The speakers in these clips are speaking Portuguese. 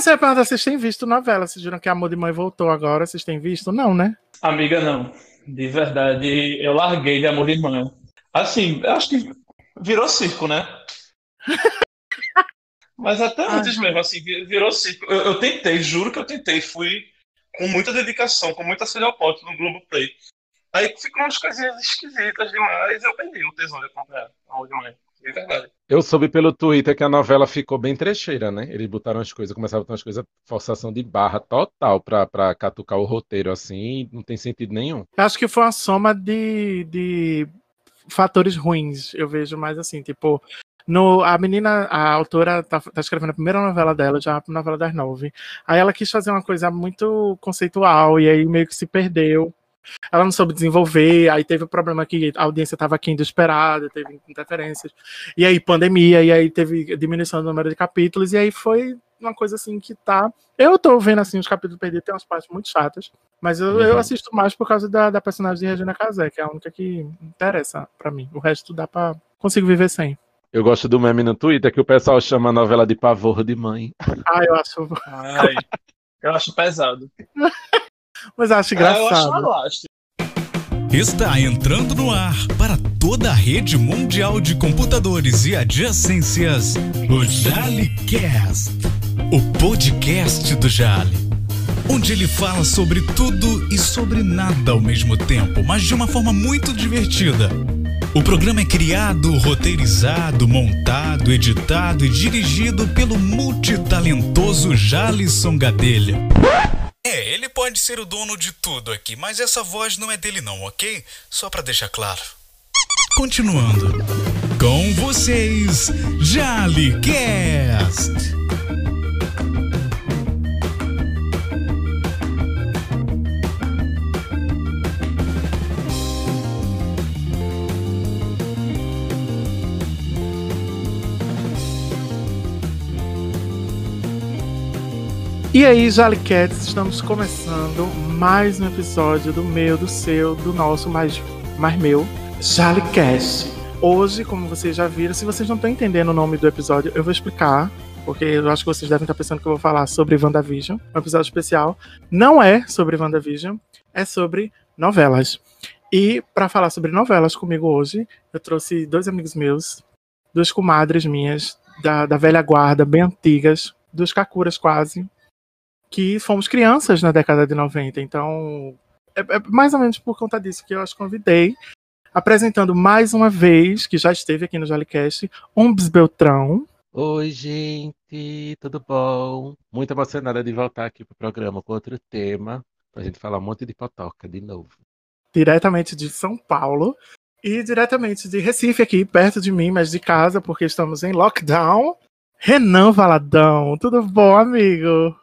Ah, você se vocês têm visto novela. Vocês viram que Amor de Mãe voltou agora. Vocês têm visto? Não, né? Amiga, não. De verdade, eu larguei de Amor de Mãe. Assim, eu acho que virou circo, né? Mas até antes mesmo, assim, virou circo. Eu, eu, tentei, juro que eu tentei. Fui com muita dedicação, com muita pote no Globoplay. Aí ficou umas coisinhas esquisitas demais. Eu perdi o tesouro de acompanhar Amor de Mãe. Verdade. Eu soube pelo Twitter que a novela ficou bem trecheira, né? Eles botaram as coisas, começaram a botar as coisas, forçação de barra total pra, pra catucar o roteiro assim, não tem sentido nenhum. Acho que foi uma soma de, de fatores ruins, eu vejo mais assim, tipo, no, a menina, a autora tá, tá, escrevendo a primeira novela dela, já a novela das nove. Aí ela quis fazer uma coisa muito conceitual e aí meio que se perdeu. Ela não soube desenvolver, aí teve o problema que a audiência estava aqui do esperado, teve interferências. E aí pandemia, e aí teve diminuição do número de capítulos, e aí foi uma coisa assim que tá. Eu tô vendo assim os capítulos perdidos, tem umas partes muito chatas, mas eu, uhum. eu assisto mais por causa da, da personagem de Regina Casé, que é a única que interessa para mim. O resto dá para consigo viver sem. Eu gosto do meme no Twitter que o pessoal chama a novela de pavor de mãe. Ah, eu acho. Ai, eu acho pesado. Mas acho engraçado. Ah, eu acho Está entrando no ar para toda a rede mundial de computadores e adjacências o JaliCast, o podcast do Jali, onde ele fala sobre tudo e sobre nada ao mesmo tempo, mas de uma forma muito divertida. O programa é criado, roteirizado, montado, editado e dirigido pelo multitalentoso Jalisson Gadelha. É, ele pode ser o dono de tudo aqui, mas essa voz não é dele não, ok? Só para deixar claro. Continuando. Com vocês, JaliCast. E aí, Jalicats, estamos começando mais um episódio do meu, do seu, do nosso, mais, mais meu, Jalicast. Hoje, como vocês já viram, se vocês não estão entendendo o nome do episódio, eu vou explicar, porque eu acho que vocês devem estar pensando que eu vou falar sobre WandaVision, um episódio especial. Não é sobre WandaVision, é sobre novelas. E para falar sobre novelas comigo hoje, eu trouxe dois amigos meus, duas comadres minhas, da, da velha guarda, bem antigas, dos Kakuras quase, que fomos crianças na década de 90. Então, é, é mais ou menos por conta disso que eu as convidei, apresentando mais uma vez, que já esteve aqui no Jolicast, Umbs Beltrão. Oi, gente, tudo bom? Muito emocionada de voltar aqui pro programa com outro tema, pra gente falar um monte de potoca de novo. Diretamente de São Paulo e diretamente de Recife, aqui perto de mim, mas de casa, porque estamos em lockdown. Renan Valadão, tudo bom, amigo?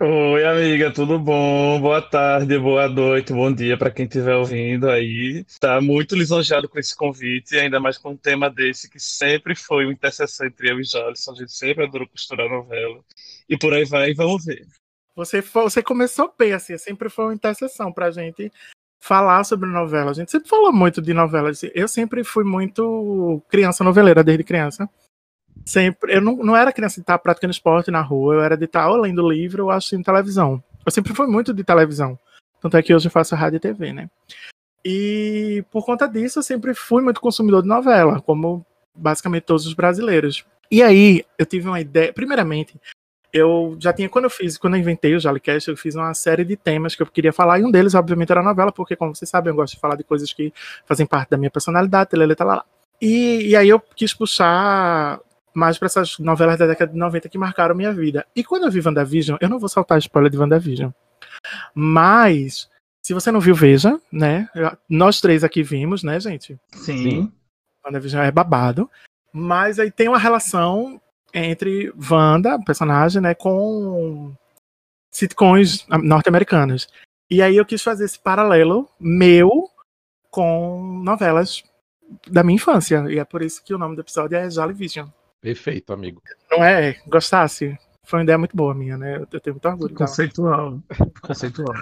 Oi, amiga, tudo bom? Boa tarde, boa noite, bom dia para quem estiver ouvindo aí. Tá muito lisonjeado com esse convite, ainda mais com um tema desse que sempre foi uma interseção entre eu e Jalisson. A gente sempre adorou costurar novela. E por aí vai, vamos ver. Você, você começou bem, assim, sempre foi uma interseção pra gente falar sobre novela. A gente sempre falou muito de novelas. Eu sempre fui muito criança noveleira desde criança sempre. Eu não, não era criança de estar praticando esporte na rua, eu era de estar ou lendo livro ou assistindo televisão. Eu sempre fui muito de televisão. Tanto é que hoje eu faço rádio e TV, né? E por conta disso, eu sempre fui muito consumidor de novela, como basicamente todos os brasileiros. E aí, eu tive uma ideia. Primeiramente, eu já tinha, quando eu fiz, quando eu inventei o Jalicast, eu fiz uma série de temas que eu queria falar, e um deles, obviamente, era a novela, porque, como vocês sabem, eu gosto de falar de coisas que fazem parte da minha personalidade, telele, lá. E, e aí eu quis puxar mais para essas novelas da década de 90 que marcaram minha vida. E quando eu vi WandaVision, eu não vou saltar spoiler de WandaVision. Mas, se você não viu, veja, né? Nós três aqui vimos, né, gente? Sim. WandaVision é babado. Mas aí tem uma relação entre Wanda, personagem, né, com sitcoms norte-americanas. E aí eu quis fazer esse paralelo meu com novelas da minha infância. E é por isso que o nome do episódio é Jolly Vision. Perfeito, amigo. Não é? Gostasse? Foi uma ideia muito boa minha, né? Eu tenho muito orgulho. Conceitual. Conceitual.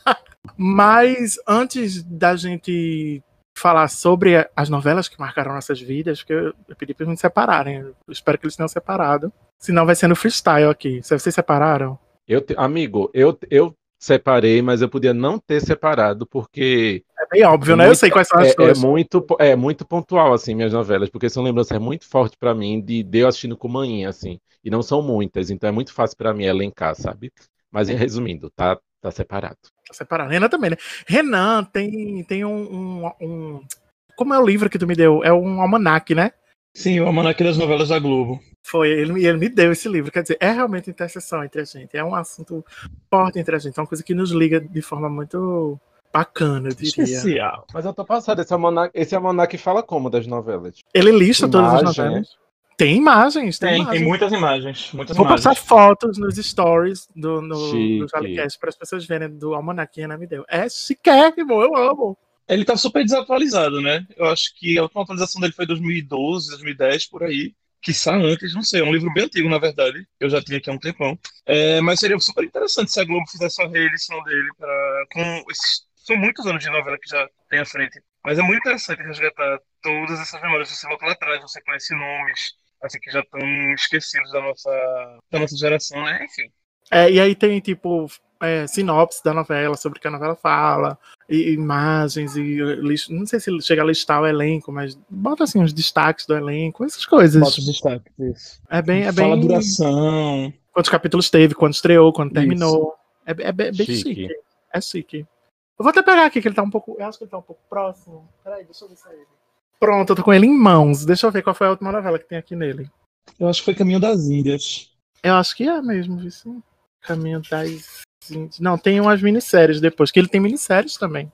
Mas antes da gente falar sobre as novelas que marcaram nossas vidas, porque eu, eu pedi pra eles me separarem. Eu espero que eles tenham separado. Senão vai ser no freestyle aqui. Se vocês separaram? Eu te- amigo, eu, eu separei, mas eu podia não ter separado, porque É bem óbvio, né? Eu Muito- sei quais são as é, é coisas. muito, po- é muito pontual, assim, minhas novelas, porque são lembranças muito fortes pra mim de, de eu assistindo com manhã, assim, e não são muitas, então é muito fácil pra mim elencar, sabe? Mas resumindo, tá, tá separado. Tá separado. Renan também, né? Renan tem, tem um, um, um- Como é o livro que tu me deu? É um almanac, né? Sim, o Almanac das Novelas da Globo. Foi, ele, me- ele me deu esse livro. Quer dizer, é realmente interseção entre a gente. É um assunto forte entre a gente. É uma coisa que nos liga de forma muito bacana, eu diria. Especial. Mas eu tô passado, esse almanac, esse almanac fala como das novelas? Ele lista todas as Imagem, novelas. Tem imagens, tem, Tem, imagens. tem muitas imagens. Muitas Vou imagens. postar fotos nos stories do, no, do Jalicast para as pessoas verem do almanac que a Renan me deu. É chiquérrimo, eu amo. Ele tá super desatualizado, né? Eu acho que a última atualização dele foi 2012, 2010, por aí. Quiçá antes, não sei. É um livro bem antigo, na verdade. Eu já tinha aqui há um tempão. É, mas seria super interessante se a Globo fizesse uma reedição dele para com esses... São muitos anos de novela que já tem à frente. Mas é muito interessante resgatar todas essas memórias. Você volta lá atrás, você conhece nomes assim, que já estão esquecidos da nossa, da nossa geração, né? Enfim. É, e aí tem, tipo, é, sinopse da novela, sobre o que a novela fala, e imagens, e lis- não sei se chega a listar o elenco, mas bota assim os destaques do elenco, essas coisas. Bota os destaques, isso. É bem, é Fala a bem. duração. Quantos capítulos teve, quando estreou, quando Isso. terminou. É, é bem, bem Chique. chique. É chique. Eu vou até pegar aqui, que ele tá um pouco. Eu acho que ele tá um pouco próximo. Peraí, deixa eu ver se é ele. Pronto, eu tô com ele em mãos. Deixa eu ver qual foi a última novela que tem aqui nele. Eu acho que foi Caminho das Índias. Eu acho que é mesmo, viu? sim? Caminho das. Não, tem umas minisséries depois, que ele tem minisséries também.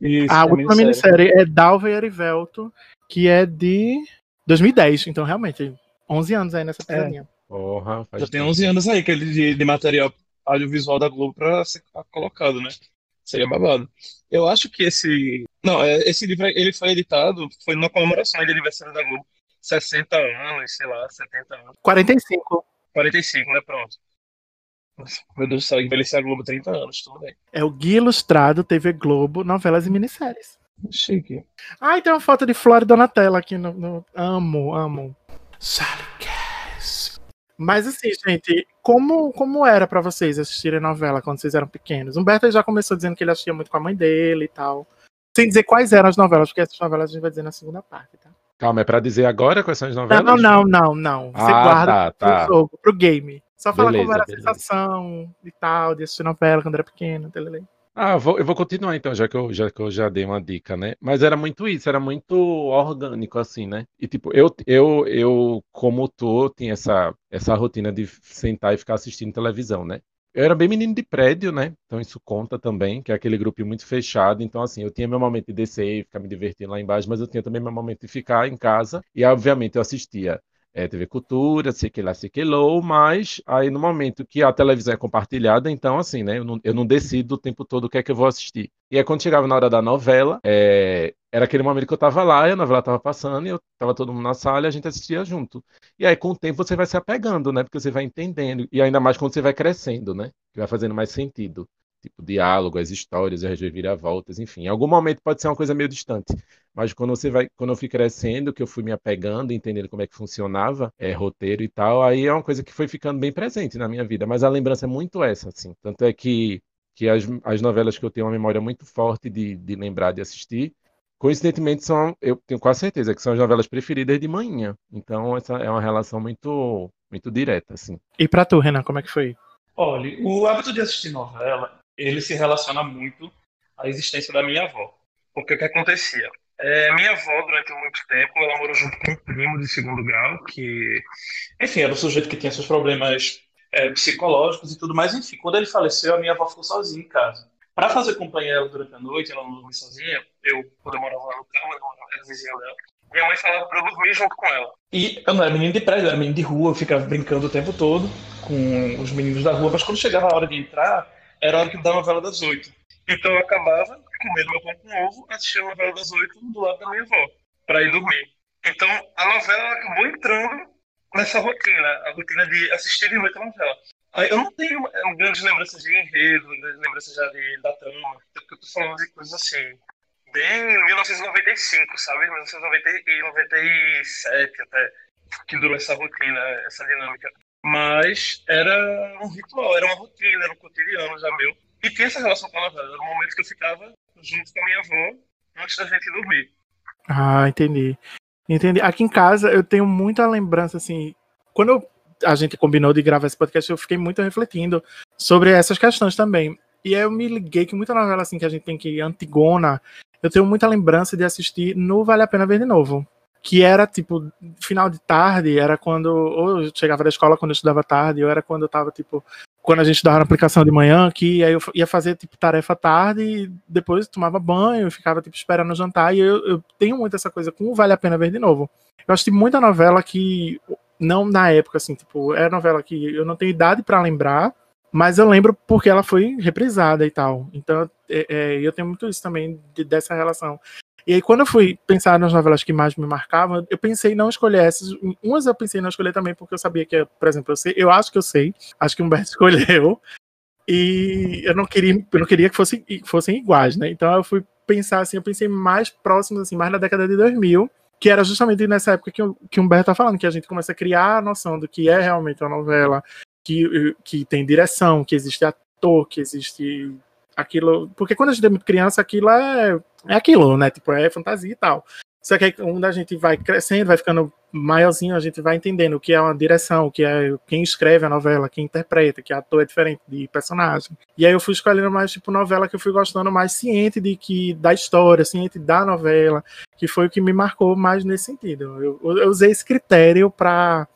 Isso, a última Sério. minissérie é Dalva e Erivelto, que é de 2010. Então, realmente, 11 anos aí nessa pisadinha. Porra, faz Já tem tempo. 11 anos aí que ele de, de material audiovisual da Globo pra ser colocado, né? Seria babado. Eu acho que esse. Não, é, esse livro ele foi editado, foi numa comemoração de aniversário da Globo. 60 anos, sei lá, 70 anos. 45 45, né? Pronto. Meu Deus do céu, envelhecer a Globo 30 anos, tudo bem. é o Guia Ilustrado, TV Globo, novelas e minisséries. Chique. Ah, e tem uma foto de Flora e Donatella aqui no. no- Amo, amo. Salicast. Mas assim, gente, como, como era pra vocês assistirem novela quando vocês eram pequenos? Humberto já começou dizendo que ele assistia muito com a mãe dele e tal. Sem dizer quais eram as novelas, porque essas novelas a gente vai dizer na segunda parte, tá? Calma, é pra dizer agora quais são as novelas? não, não, não, não. Você Ah, guarda tá, pro tá. jogo, pro game. Só fala Beleza, como era a beleza. sensação e tal, de assistir novela quando era pequeno. telele. Ah, eu vou, eu vou continuar então, já que, eu, já que eu já dei uma dica, né? Mas era muito isso, era muito orgânico, assim, né? E tipo, eu, eu, eu como tu, tinha essa, essa rotina de sentar e ficar assistindo televisão, né? Eu era bem menino de prédio, né? Então isso conta também, que é aquele grupo muito fechado. Então, assim, eu tinha meu momento de descer e ficar me divertindo lá embaixo, mas eu tinha também meu momento de ficar em casa. E, obviamente, eu assistia é, TV Cultura, sei que lá, sei que lá, mas aí no momento que a televisão é compartilhada, então assim, né, eu não, eu não decido o tempo todo o que é que eu vou assistir. E aí quando chegava na hora da novela, é, era aquele momento que eu tava lá, e a novela tava passando, e eu tava todo mundo na sala e a gente assistia junto. E aí com o tempo você vai se apegando, né, porque você vai entendendo, e ainda mais quando você vai crescendo, né, que vai fazendo mais sentido. Tipo, diálogo, as histórias, as reviravoltas, enfim. Em algum momento pode ser uma coisa meio distante. Mas quando você vai, quando eu fui crescendo, que eu fui me apegando, entendendo como é que funcionava, é, roteiro e tal, aí é uma coisa que foi ficando bem presente na minha vida. Mas a lembrança é muito essa, assim. Tanto é que, que as, as novelas que eu tenho uma memória muito forte de, de lembrar de assistir, coincidentemente são, eu tenho quase certeza que são as novelas preferidas de manhã. Então essa é uma relação muito, muito direta, assim. E pra tu, Renan, como é que foi? Olha, o hábito de assistir novela, ele se relaciona muito à existência da minha avó. Porque o que acontecia? É, minha avó, durante muito tempo, ela morou junto com um primo de segundo grau, que, enfim, era um sujeito que tinha seus problemas é, psicológicos e tudo mais. Enfim, quando ele faleceu, a minha avó ficou sozinha em casa. Para fazer companhia a ela durante a noite, ela não dormia sozinha, eu, quando eu morava lá no carro, eu era vizinha dela, minha mãe falava para eu dormir junto com ela. E eu não era menino de prédio, eu era menino de rua, eu ficava brincando o tempo todo com os meninos da rua, mas quando chegava a hora de entrar, era a hora da novela das oito. Então eu acabava comendo meu pão com ovo, assistindo a novela das oito do lado da minha avó, para ir dormir. Então a novela ela acabou entrando nessa rotina, a rotina de assistir de noite a novela. Aí eu não tenho é, grandes lembranças de enredo, grandes lembranças já de, da trama, porque eu tô falando de coisas assim, bem 1995, sabe? 1997 até, que durou essa rotina, essa dinâmica. Mas era um ritual, era uma rotina, era um cotidiano já meu. E tinha essa relação com a novela. Era um momento que eu ficava junto com a minha avó antes da gente dormir. Ah, entendi. Entendi. Aqui em casa eu tenho muita lembrança, assim. Quando eu, a gente combinou de gravar esse podcast, eu fiquei muito refletindo sobre essas questões também. E aí eu me liguei que muita novela assim que a gente tem que ir antigona, eu tenho muita lembrança de assistir no Vale a Pena Ver de Novo. Que era tipo, final de tarde, era quando. Ou eu chegava da escola quando eu estudava tarde, ou era quando eu tava, tipo, quando a gente estudava na aplicação de manhã, que aí eu ia fazer tipo tarefa tarde e depois tomava banho, ficava tipo esperando o jantar. E eu, eu, tenho muito essa coisa com Vale a Pena Ver de Novo. Eu assisti muita novela que, não na época, assim, tipo, era novela que eu não tenho idade para lembrar, mas eu lembro porque ela foi reprisada e tal. Então, é, é, eu tenho muito isso também de, dessa relação. E aí, quando eu fui pensar nas novelas que mais me marcavam, eu pensei em não escolher essas. Umas eu pensei em não escolher também, porque eu sabia que, por exemplo, eu, sei, eu acho que eu sei, acho que o Humberto escolheu, e eu não queria, eu não queria que fossem, fossem iguais, né? Então eu fui pensar assim, eu pensei mais próximos, assim, mais na década de 2000, que era justamente nessa época que, que o Humberto tá falando, que a gente começa a criar a noção do que é realmente uma novela, que, que tem direção, que existe ator, que existe aquilo. Porque quando a gente é muito criança, aquilo é, é aquilo, né? Tipo, é fantasia e tal. Só que aí, quando a gente vai crescendo, vai ficando maiorzinho, a gente vai entendendo o que é uma direção, o que é quem escreve a novela, quem interpreta, que ator é diferente de personagem. E aí eu fui escolhendo mais tipo novela que eu fui gostando mais ciente de que da história, ciente da novela, que foi o que me marcou mais nesse sentido. Eu, eu usei esse critério para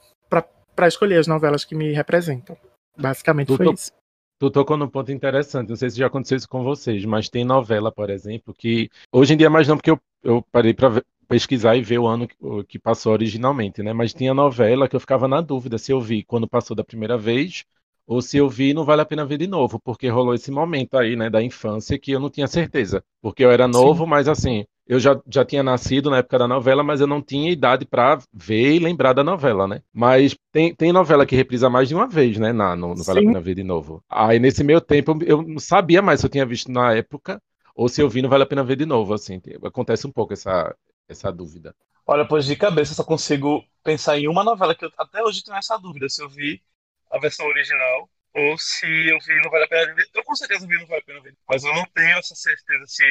para escolher as novelas que me representam. Basicamente tu foi isso. Tu tocou num ponto interessante, não sei se já aconteceu isso com vocês, mas tem novela, por exemplo, que hoje em dia mais não, porque eu, eu parei para pesquisar e ver o ano que, que passou originalmente, né? Mas tinha novela que eu ficava na dúvida se eu vi quando passou da primeira vez ou se eu vi não vale a pena ver de novo, porque rolou esse momento aí, né, da infância que eu não tinha certeza, porque eu era novo, Sim. mas assim, eu já, já tinha nascido na época da novela, mas eu não tinha idade para ver e lembrar da novela, né? Mas tem, tem novela que reprisa mais de uma vez, né? Na, no, no Vale a Pena Ver de Novo. Aí nesse meio tempo eu não sabia mais se eu tinha visto na época ou se eu vi não Vale a Pena Ver de Novo, assim. Acontece um pouco essa, essa dúvida. Olha, pois de cabeça eu só consigo pensar em uma novela que eu até hoje tenho essa dúvida, se eu vi a versão original ou se eu vi não vale a pena ver. Eu com certeza vi não vale a pena ver, mas eu não tenho essa certeza se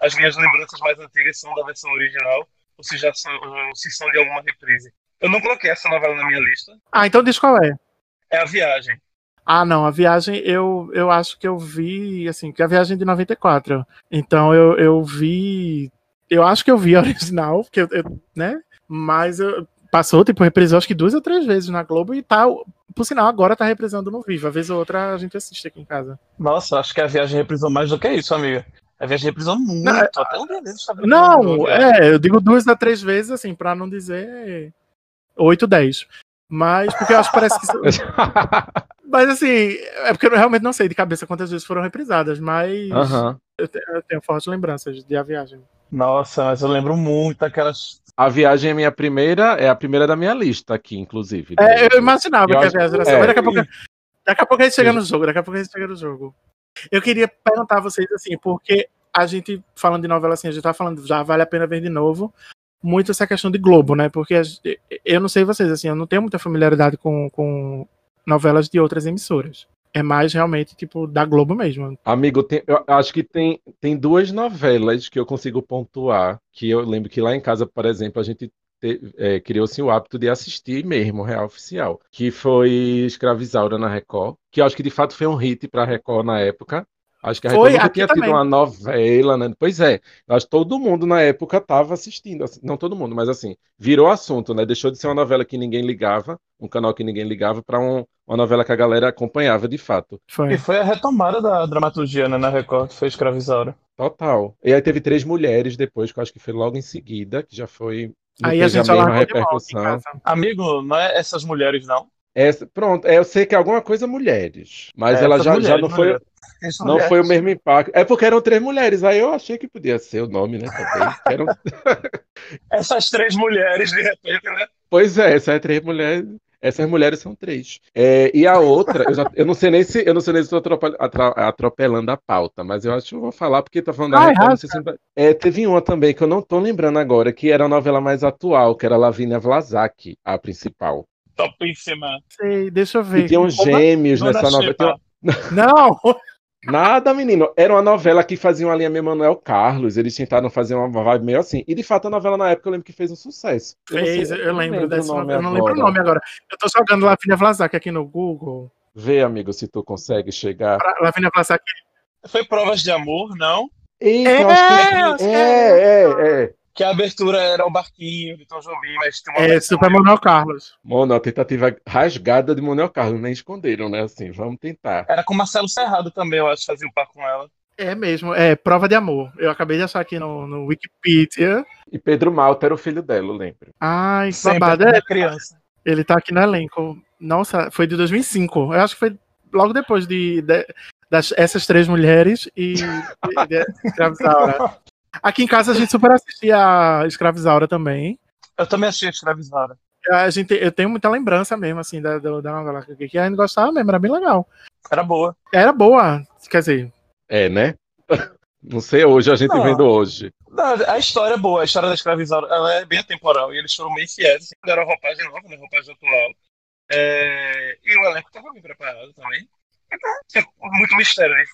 as minhas lembranças mais antigas são da versão original ou se já são, ou se são de alguma reprise. Eu não coloquei essa novela na minha lista. Ah, então diz qual é. É A Viagem. Ah, não, A Viagem eu, eu acho que eu vi, assim, que é a Viagem de 94. Então eu, eu vi. Eu acho que eu vi a original, porque eu, eu né? Mas eu, passou, tipo, reprisou acho que duas ou três vezes na Globo e tá. Por sinal, agora tá reprisando no vivo. A vez ou outra a gente assiste aqui em casa. Nossa, acho que a viagem reprisou mais do que isso, amiga. A viagem reprisou muito, não, é, até um dia Não, é, eu digo duas a três vezes, assim, pra não dizer oito, dez. Mas, porque eu acho que parece que. mas assim, é porque eu realmente não sei de cabeça quantas vezes foram reprisadas, mas eu, tenho, eu tenho fortes lembranças de A Viagem. Nossa, mas eu lembro muito aquelas. A viagem é minha primeira, é a primeira da minha lista aqui, inclusive. É, eu imaginava eu que a viagem era é, daqui, a pouco, daqui a pouco a gente chega no jogo, daqui a pouco a gente chega no jogo. Eu queria perguntar a vocês assim, porque a gente, falando de novela assim, a gente tá falando, já vale a pena ver de novo, muito essa questão de Globo, né? Porque eu não sei vocês, assim, eu não tenho muita familiaridade com, com novelas de outras emissoras. É mais realmente, tipo, da Globo mesmo. Amigo, tem, eu acho que tem, tem duas novelas que eu consigo pontuar, que eu lembro que lá em casa, por exemplo, a gente é, criou-se o hábito de assistir mesmo, real oficial, que foi Escravizaura na Record, que eu acho que de fato foi um hit para a Record na época. Acho que a Record nunca tinha também. tido uma novela, né? Pois é, acho que todo mundo na época estava assistindo, assim, não todo mundo, mas assim, virou assunto, né? Deixou de ser uma novela que ninguém ligava, um canal que ninguém ligava, para um, uma novela que a galera acompanhava de fato. Foi. E foi a retomada da dramaturgia né, na Record, que foi Escravizaura. Total. E aí teve três mulheres depois, que eu acho que foi logo em seguida, que já foi Aí a gente a repercussão. Amigo, não é essas mulheres, não? Essa, pronto, é, eu sei que é alguma coisa mulheres, mas é, ela já, mulheres, já não foi. Não foi o mesmo impacto. É porque eram três mulheres, aí eu achei que podia ser o nome, né? Eram... Essas três mulheres, de repente, né? Pois é, essas três mulheres. Essas mulheres são três. É, e a outra, eu, já, eu, não sei nem se eu não sei nem se estou atropelando a pauta, mas eu acho que eu vou falar porque tá falando da Ai, rasga. sei se- é, Teve uma também que eu não tô lembrando agora, que era a novela mais atual, que era Lavínia Vlasak, a principal. Topíssima. Sei, deixa eu ver. E tinham Como- gêmeos Dona nessa novela. Tinha- Não! Nada, menino. Era uma novela que fazia uma linha meio Manuel Carlos. Eles tentaram fazer uma vibe meio assim. E de fato a novela na época eu lembro que fez um sucesso. Fez, eu, lembro o dessa. nome eu não lembro o nome agora. Eu tô jogando Lavínia Vlasak aqui no Google. Vê, amigo, se tu consegue chegar. Pra- Lavínia Vlasak Foi Provas de Amor, não? Eita, É, é, é, é. Que a abertura era o barquinho de Tom Jobim, mas tem uma é Super Manuel Carlos. Mano, a tentativa rasgada de Manuel Carlos, nem esconderam, né? Assim, vamos tentar. Era com Marcelo Serrado também, eu acho, fazia o par com ela. É mesmo, é Prova de Amor. Eu acabei de achar aqui no, no Wikipedia. E Pedro Malta era o filho dela, eu lembro. Ai, que Sempre babado. É, criança. ele tá aqui no elenco. Nossa, foi de 2005. Eu acho que foi logo depois de, de- das, essas três mulheres e de, de Escravizaura. Aqui em casa a gente super assistia a Escravizaura também. Eu também achei escravizada. A gente, eu tenho muita lembrança mesmo, assim, da, da, da novela. Que a gente gostava mesmo, era bem legal. Era boa. Era boa, quer dizer, É, né? Não sei hoje, a gente Não. vendo hoje. Não, a história é boa, a história da escravizaura ela é bem atemporal e eles foram bem fiéis. Assim, deram roupagem nova, né? Roupagem atual. É, E o elenco estava bem preparado também. Então, tinha muito mistério né,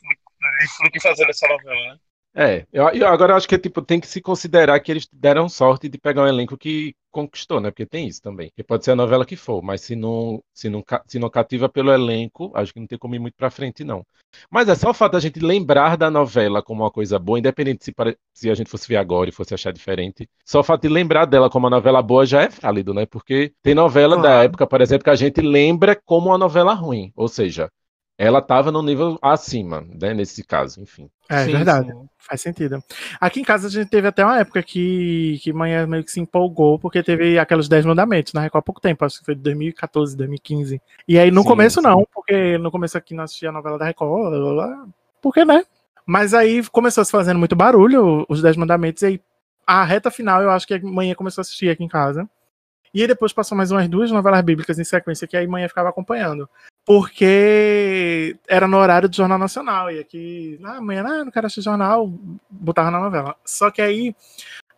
do que fazer nessa novela, né? É, eu, eu agora eu acho que tipo, tem que se considerar que eles deram sorte de pegar um elenco que conquistou, né? Porque tem isso também. Que pode ser a novela que for, mas se não, se não, se não cativa pelo elenco, acho que não tem como ir muito pra frente, não. Mas é só o fato da gente lembrar da novela como uma coisa boa, independente se, pare- se a gente fosse ver agora e fosse achar diferente. Só o fato de lembrar dela como uma novela boa já é válido, né? Porque tem novela da Claro. época, por exemplo, que a gente lembra como uma novela ruim. Ou seja, ela estava no nível acima, né? Nesse caso, enfim. é Sim, verdade. sim. Faz sentido. Aqui em casa a gente teve até uma época que, que manhã meio que se empolgou, porque teve aqueles 10 mandamentos na Record há pouco tempo, acho que foi de 2014, 2015. E aí no Sim, começo sim. não, porque no começo aqui não assistia a novela da Record, blá, blá, blá, porque né? Mas aí começou a se fazendo muito barulho, os 10 mandamentos, e aí a reta final eu acho que a manhã começou a assistir aqui em casa. E aí depois passou mais umas duas novelas bíblicas em sequência que aí manhã ficava acompanhando. Porque era no horário do Jornal Nacional. E aqui, ah, amanhã, ah, não quero assistir jornal, botava na novela. Só que aí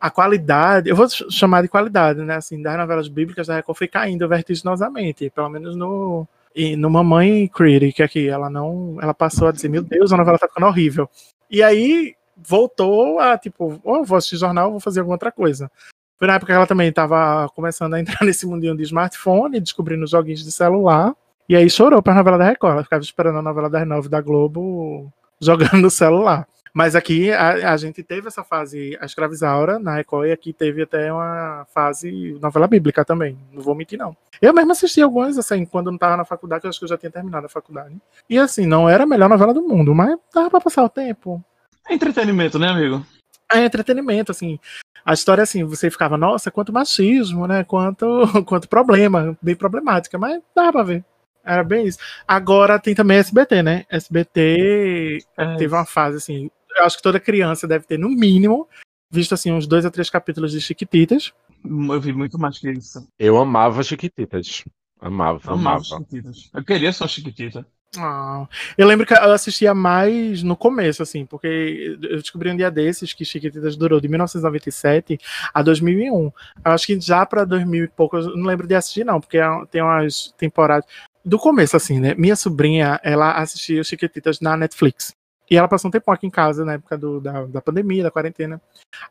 a qualidade, eu vou ch- chamar de qualidade, né? Assim, das novelas bíblicas da Record foi caindo vertiginosamente. Pelo menos no, e no Mamãe Critic, que aqui ela não. Ela passou a dizer, meu Deus, a novela tá ficando horrível. E aí voltou a, tipo, oh, vou assistir jornal, vou fazer alguma outra coisa. Foi na época que ela também estava começando a entrar nesse mundinho de smartphone, descobrindo joguinhos de celular. E aí chorou pra novela da Record. Ela ficava esperando a novela das nove da Globo jogando no celular. Mas aqui a, a gente teve essa fase, a Escravizaura na Record, e aqui teve até uma fase novela bíblica também. Não vou mentir, não. Eu mesmo assisti algumas, assim, quando não tava na faculdade, que eu acho que eu já tinha terminado a faculdade. E assim, não era a melhor novela do mundo, mas dava pra passar o tempo. É entretenimento, né, amigo? É entretenimento, assim. A história, assim, você ficava, nossa, quanto machismo, né? Quanto, quanto problema, bem problemática, mas dava pra ver. Era bem isso. Agora tem também SBT, né? SBT É, teve uma fase, assim, eu acho que toda criança deve ter, no mínimo, visto, assim, uns dois a três capítulos de Chiquititas. Eu vi muito mais que isso. Eu amava Chiquititas. Amava, Amava amava. Chiquititas. Eu queria uma Chiquitita. Ah, eu lembro que eu assistia mais no começo, assim, porque eu descobri um dia desses que Chiquititas durou de 1997 a 2001. Eu acho que já pra 2000 e pouco, eu não lembro de assistir, não, porque é tem umas temporadas. Do começo, assim, né? Minha sobrinha, ela assistia os Chiquititas na Netflix. E ela passou um tempo aqui em casa, na época do, da, da pandemia, da quarentena,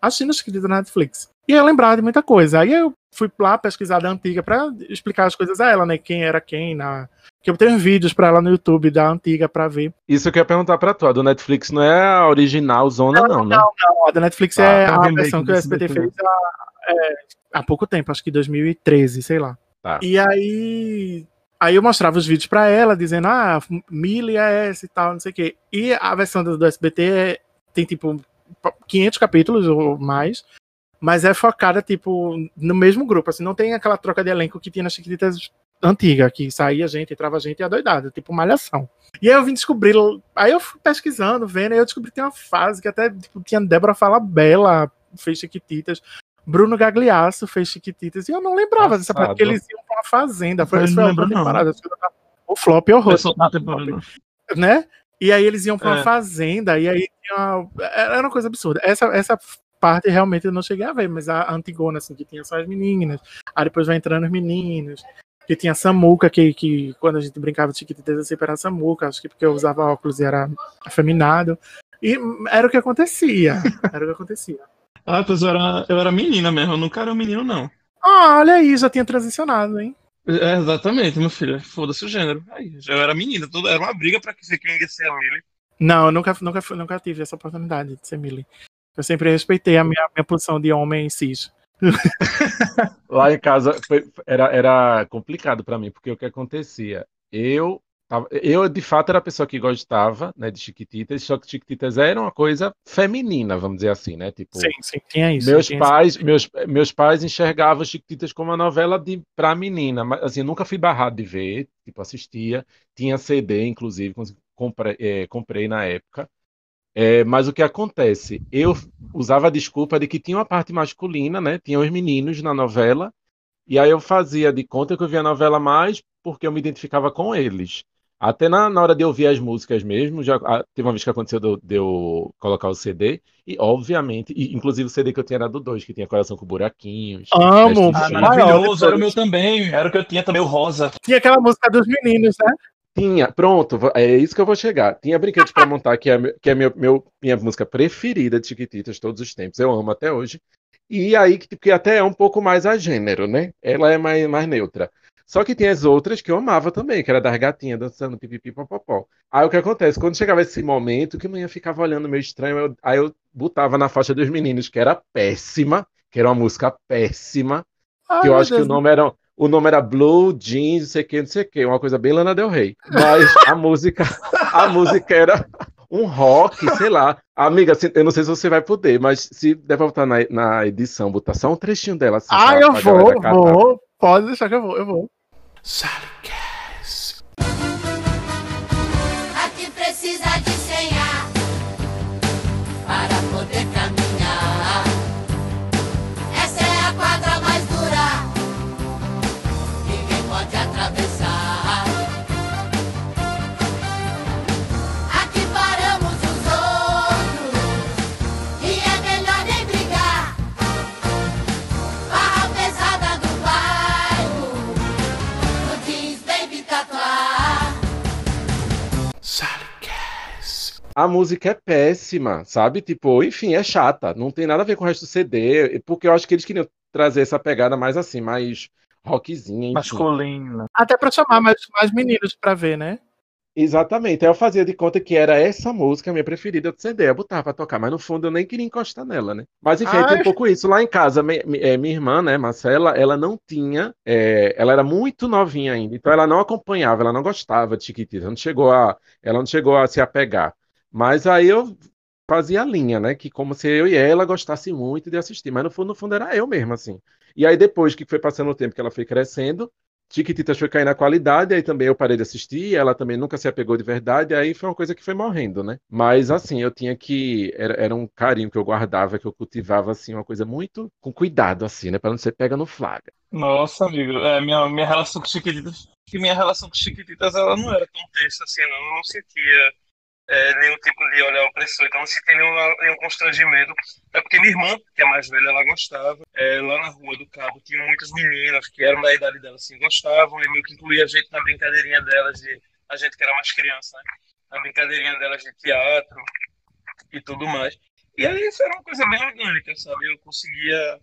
assistindo os Chiquititas na Netflix. E eu lembrava de muita coisa. Aí eu fui lá pesquisar da antiga pra explicar as coisas a ela, né? Quem era quem na que eu tenho vídeos pra ela no YouTube da antiga pra ver. Isso que eu ia perguntar pra tu. A do Netflix não é a original zona, não, né? Não, a da Netflix Ah, é o a versão que o SBT SBT. fez há, é, há pouco tempo, acho que 2013, sei lá. Tá. E aí. Aí eu mostrava os vídeos pra ela, dizendo, ah, Millie é e tal, não sei o quê. E a versão do, do SBT é- tem, tipo, 500 capítulos ou mais, mas é focada, tipo, no mesmo grupo, assim, não tem aquela troca de elenco que tinha nas Chiquititas antiga, que saía gente, entrava gente e adoidada, tipo malhação. E aí eu vim descobrir, aí eu fui pesquisando, vendo, e eu descobri que tem uma fase que até tipo, tinha Débora Fala Bela, fez Chiquititas. Bruno Gagliasso fez Chiquititas e eu não lembrava dessa parte, porque eles iam pra uma fazenda. Foi, não a lembro, não. temporada. O flop é horror, né? E aí eles iam pra uma É. fazenda e aí tinha uma- era uma coisa absurda. Essa, essa parte realmente eu não cheguei a ver, mas a Antigona, assim, que tinha só as meninas. Aí depois vai entrando os meninos. Que tinha a Samuca, que, que quando a gente brincava de Chiquititas, eu sempre era a Samuca, acho que porque eu usava óculos e era afeminado. E era o que acontecia. Era o que acontecia. Ah, pois eu era, eu era menina mesmo, eu nunca era um menino, não. Ah, olha aí, já tinha transicionado, hein? É, exatamente, meu filho. Foda-se o gênero. Aí, já eu era menina, tudo, era uma briga pra que ser quem ia ser a Millie. Não, eu nunca, nunca, nunca tive essa oportunidade de ser Millie. Eu sempre respeitei a minha, minha posição de homem cis. Lá em casa foi- era, era complicado pra mim, porque o que acontecia? Eu, eu de fato era a pessoa que gostava, né, de Chiquititas, só que Chiquititas era uma coisa feminina, vamos dizer assim, né? Tipo, Sim, sim, tinha isso. meus tinha pais, meus, meus pais enxergavam Chiquititas como uma novela de pra menina, mas assim, eu nunca fui barrado de ver, tipo, assistia, tinha CD, inclusive, comprei, eh, comprei na época. É, mas o que acontece? Eu usava a desculpa de que tinha uma parte masculina, né? Tinha os meninos na novela, e aí eu fazia de conta que eu via a novela mais porque eu me identificava com eles. Até na, na hora de ouvir as músicas mesmo, já ah, teve uma vez que aconteceu de, eu- de eu colocar o CD, e obviamente, e, inclusive o CD que eu tinha era do 2, que tinha coração com buraquinhos. Amo. Ah, maravilhoso, era o meu também. Era o que eu tinha também, o rosa. Tinha aquela música dos meninos, né? Tinha, pronto, é isso que eu vou chegar. Tinha Brinquedos para Montar, que é, que é meu, meu- minha música preferida de Chiquititas todos os tempos. Eu amo até hoje. E aí, que, que até é um pouco mais a gênero, né? Ela é mais, mais neutra. Só que tem as outras que eu amava também, que era das gatinhas dançando pipipi popopó. Aí o que acontece? Quando chegava esse momento, que a manhã ficava olhando meio estranho, eu- aí eu botava na faixa dos meninos, que era péssima, que era uma música péssima, Ai, que eu acho que o Deus. nome era o nome era Blue Jeans, não sei o que, não sei o que, uma coisa bem Lana Del Rey. Mas a música, a música era um rock, sei lá. Amiga, eu não sei se você vai poder, mas se der pra botar na, na edição, botar só um trechinho dela assim. Ah, eu vou, vou. Pode deixar que eu vou, eu vou. Aqui A música é péssima, sabe? Tipo, enfim, é chata. Não tem nada a ver com o resto do CD, porque eu acho que eles queriam trazer essa pegada mais assim, mais rockzinha, enfim. Masculina. Até pra chamar mais, mais meninos pra ver, né? Exatamente. Aí eu fazia de conta que era essa música a minha preferida do CD. Eu botava pra tocar, mas no fundo eu nem queria encostar nela, né? Mas enfim, aí tem um pouco isso. Lá em casa, eh, minha irmã, né, Marcela, ela não tinha. eh, ela era muito novinha ainda, então ela não acompanhava, ela não gostava de Chiquitita, não chegou a, ela não chegou a se apegar. Mas aí eu fazia a linha, né? Que como se eu e ela gostasse muito de assistir, mas no fundo, no fundo era eu mesmo, assim. E aí depois que foi passando o tempo que ela foi crescendo. Chiquititas foi caindo a qualidade, aí também eu parei de assistir, ela também nunca se apegou de verdade, aí foi uma coisa que foi morrendo, né? Mas assim, eu tinha que. Era, era um carinho que eu guardava, que eu cultivava, assim, uma coisa muito com cuidado, assim, né? Pra não ser pega no flagra. Nossa, amigo, é, minha, minha relação com Chiquititas. Que minha relação com Chiquititas ela não era tão tensa assim, não. Eu não sentia é, nenhum tipo de olhar opressor, então não sentia nenhum, nenhum constrangimento. É porque minha irmã, que é mais velha, ela gostava. É, lá na rua do Cabo tinha muitas meninas que eram da idade dela, assim, gostavam, e meio que incluía a gente na brincadeirinha delas, de a gente que era mais criança, né? Na brincadeirinha delas de teatro e tudo mais. E aí isso era uma coisa bem orgânica, sabe? Eu conseguia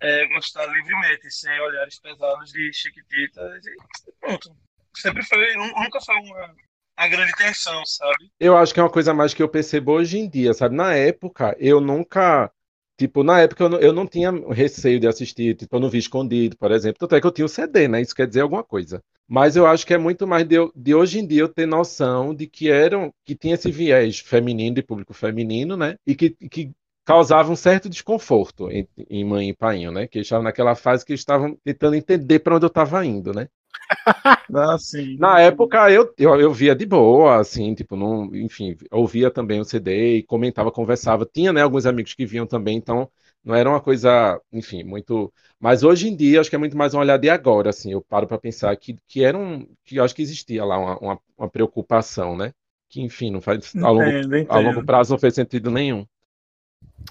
é, gostar livremente, sem olhares pesados de Chiquititas e pronto. Sempre foi, nu- nunca foi uma, a grande tensão, sabe? Eu acho que é uma coisa mais que eu percebo hoje em dia, sabe? Na época, eu nunca. Tipo, na época eu não, eu não tinha receio de assistir, tipo, eu não vi escondido, por exemplo. Tanto é que eu tinha o CD, né? Isso quer dizer alguma coisa. Mas eu acho que é muito mais de, de hoje em dia eu ter noção de que eram, que tinha esse viés feminino, de público feminino, né? E que, que causava um certo desconforto em, em mãe e painho, né? Que estavam naquela fase que estavam tentando entender para onde eu estava indo, né? Ah, sim. Na época eu, eu, eu via de boa, assim, tipo, não, enfim, ouvia também o CD e comentava, conversava. Tinha, né, alguns amigos que viam também, então não era uma coisa, enfim, muito. Mas hoje em dia, acho que é muito mais um olhar de agora, assim. Eu paro para pensar que, que era um. que acho que existia lá uma, uma, uma preocupação, né? Que, enfim, não faz. A longo, Entendo, a longo entendo. prazo não fez sentido nenhum.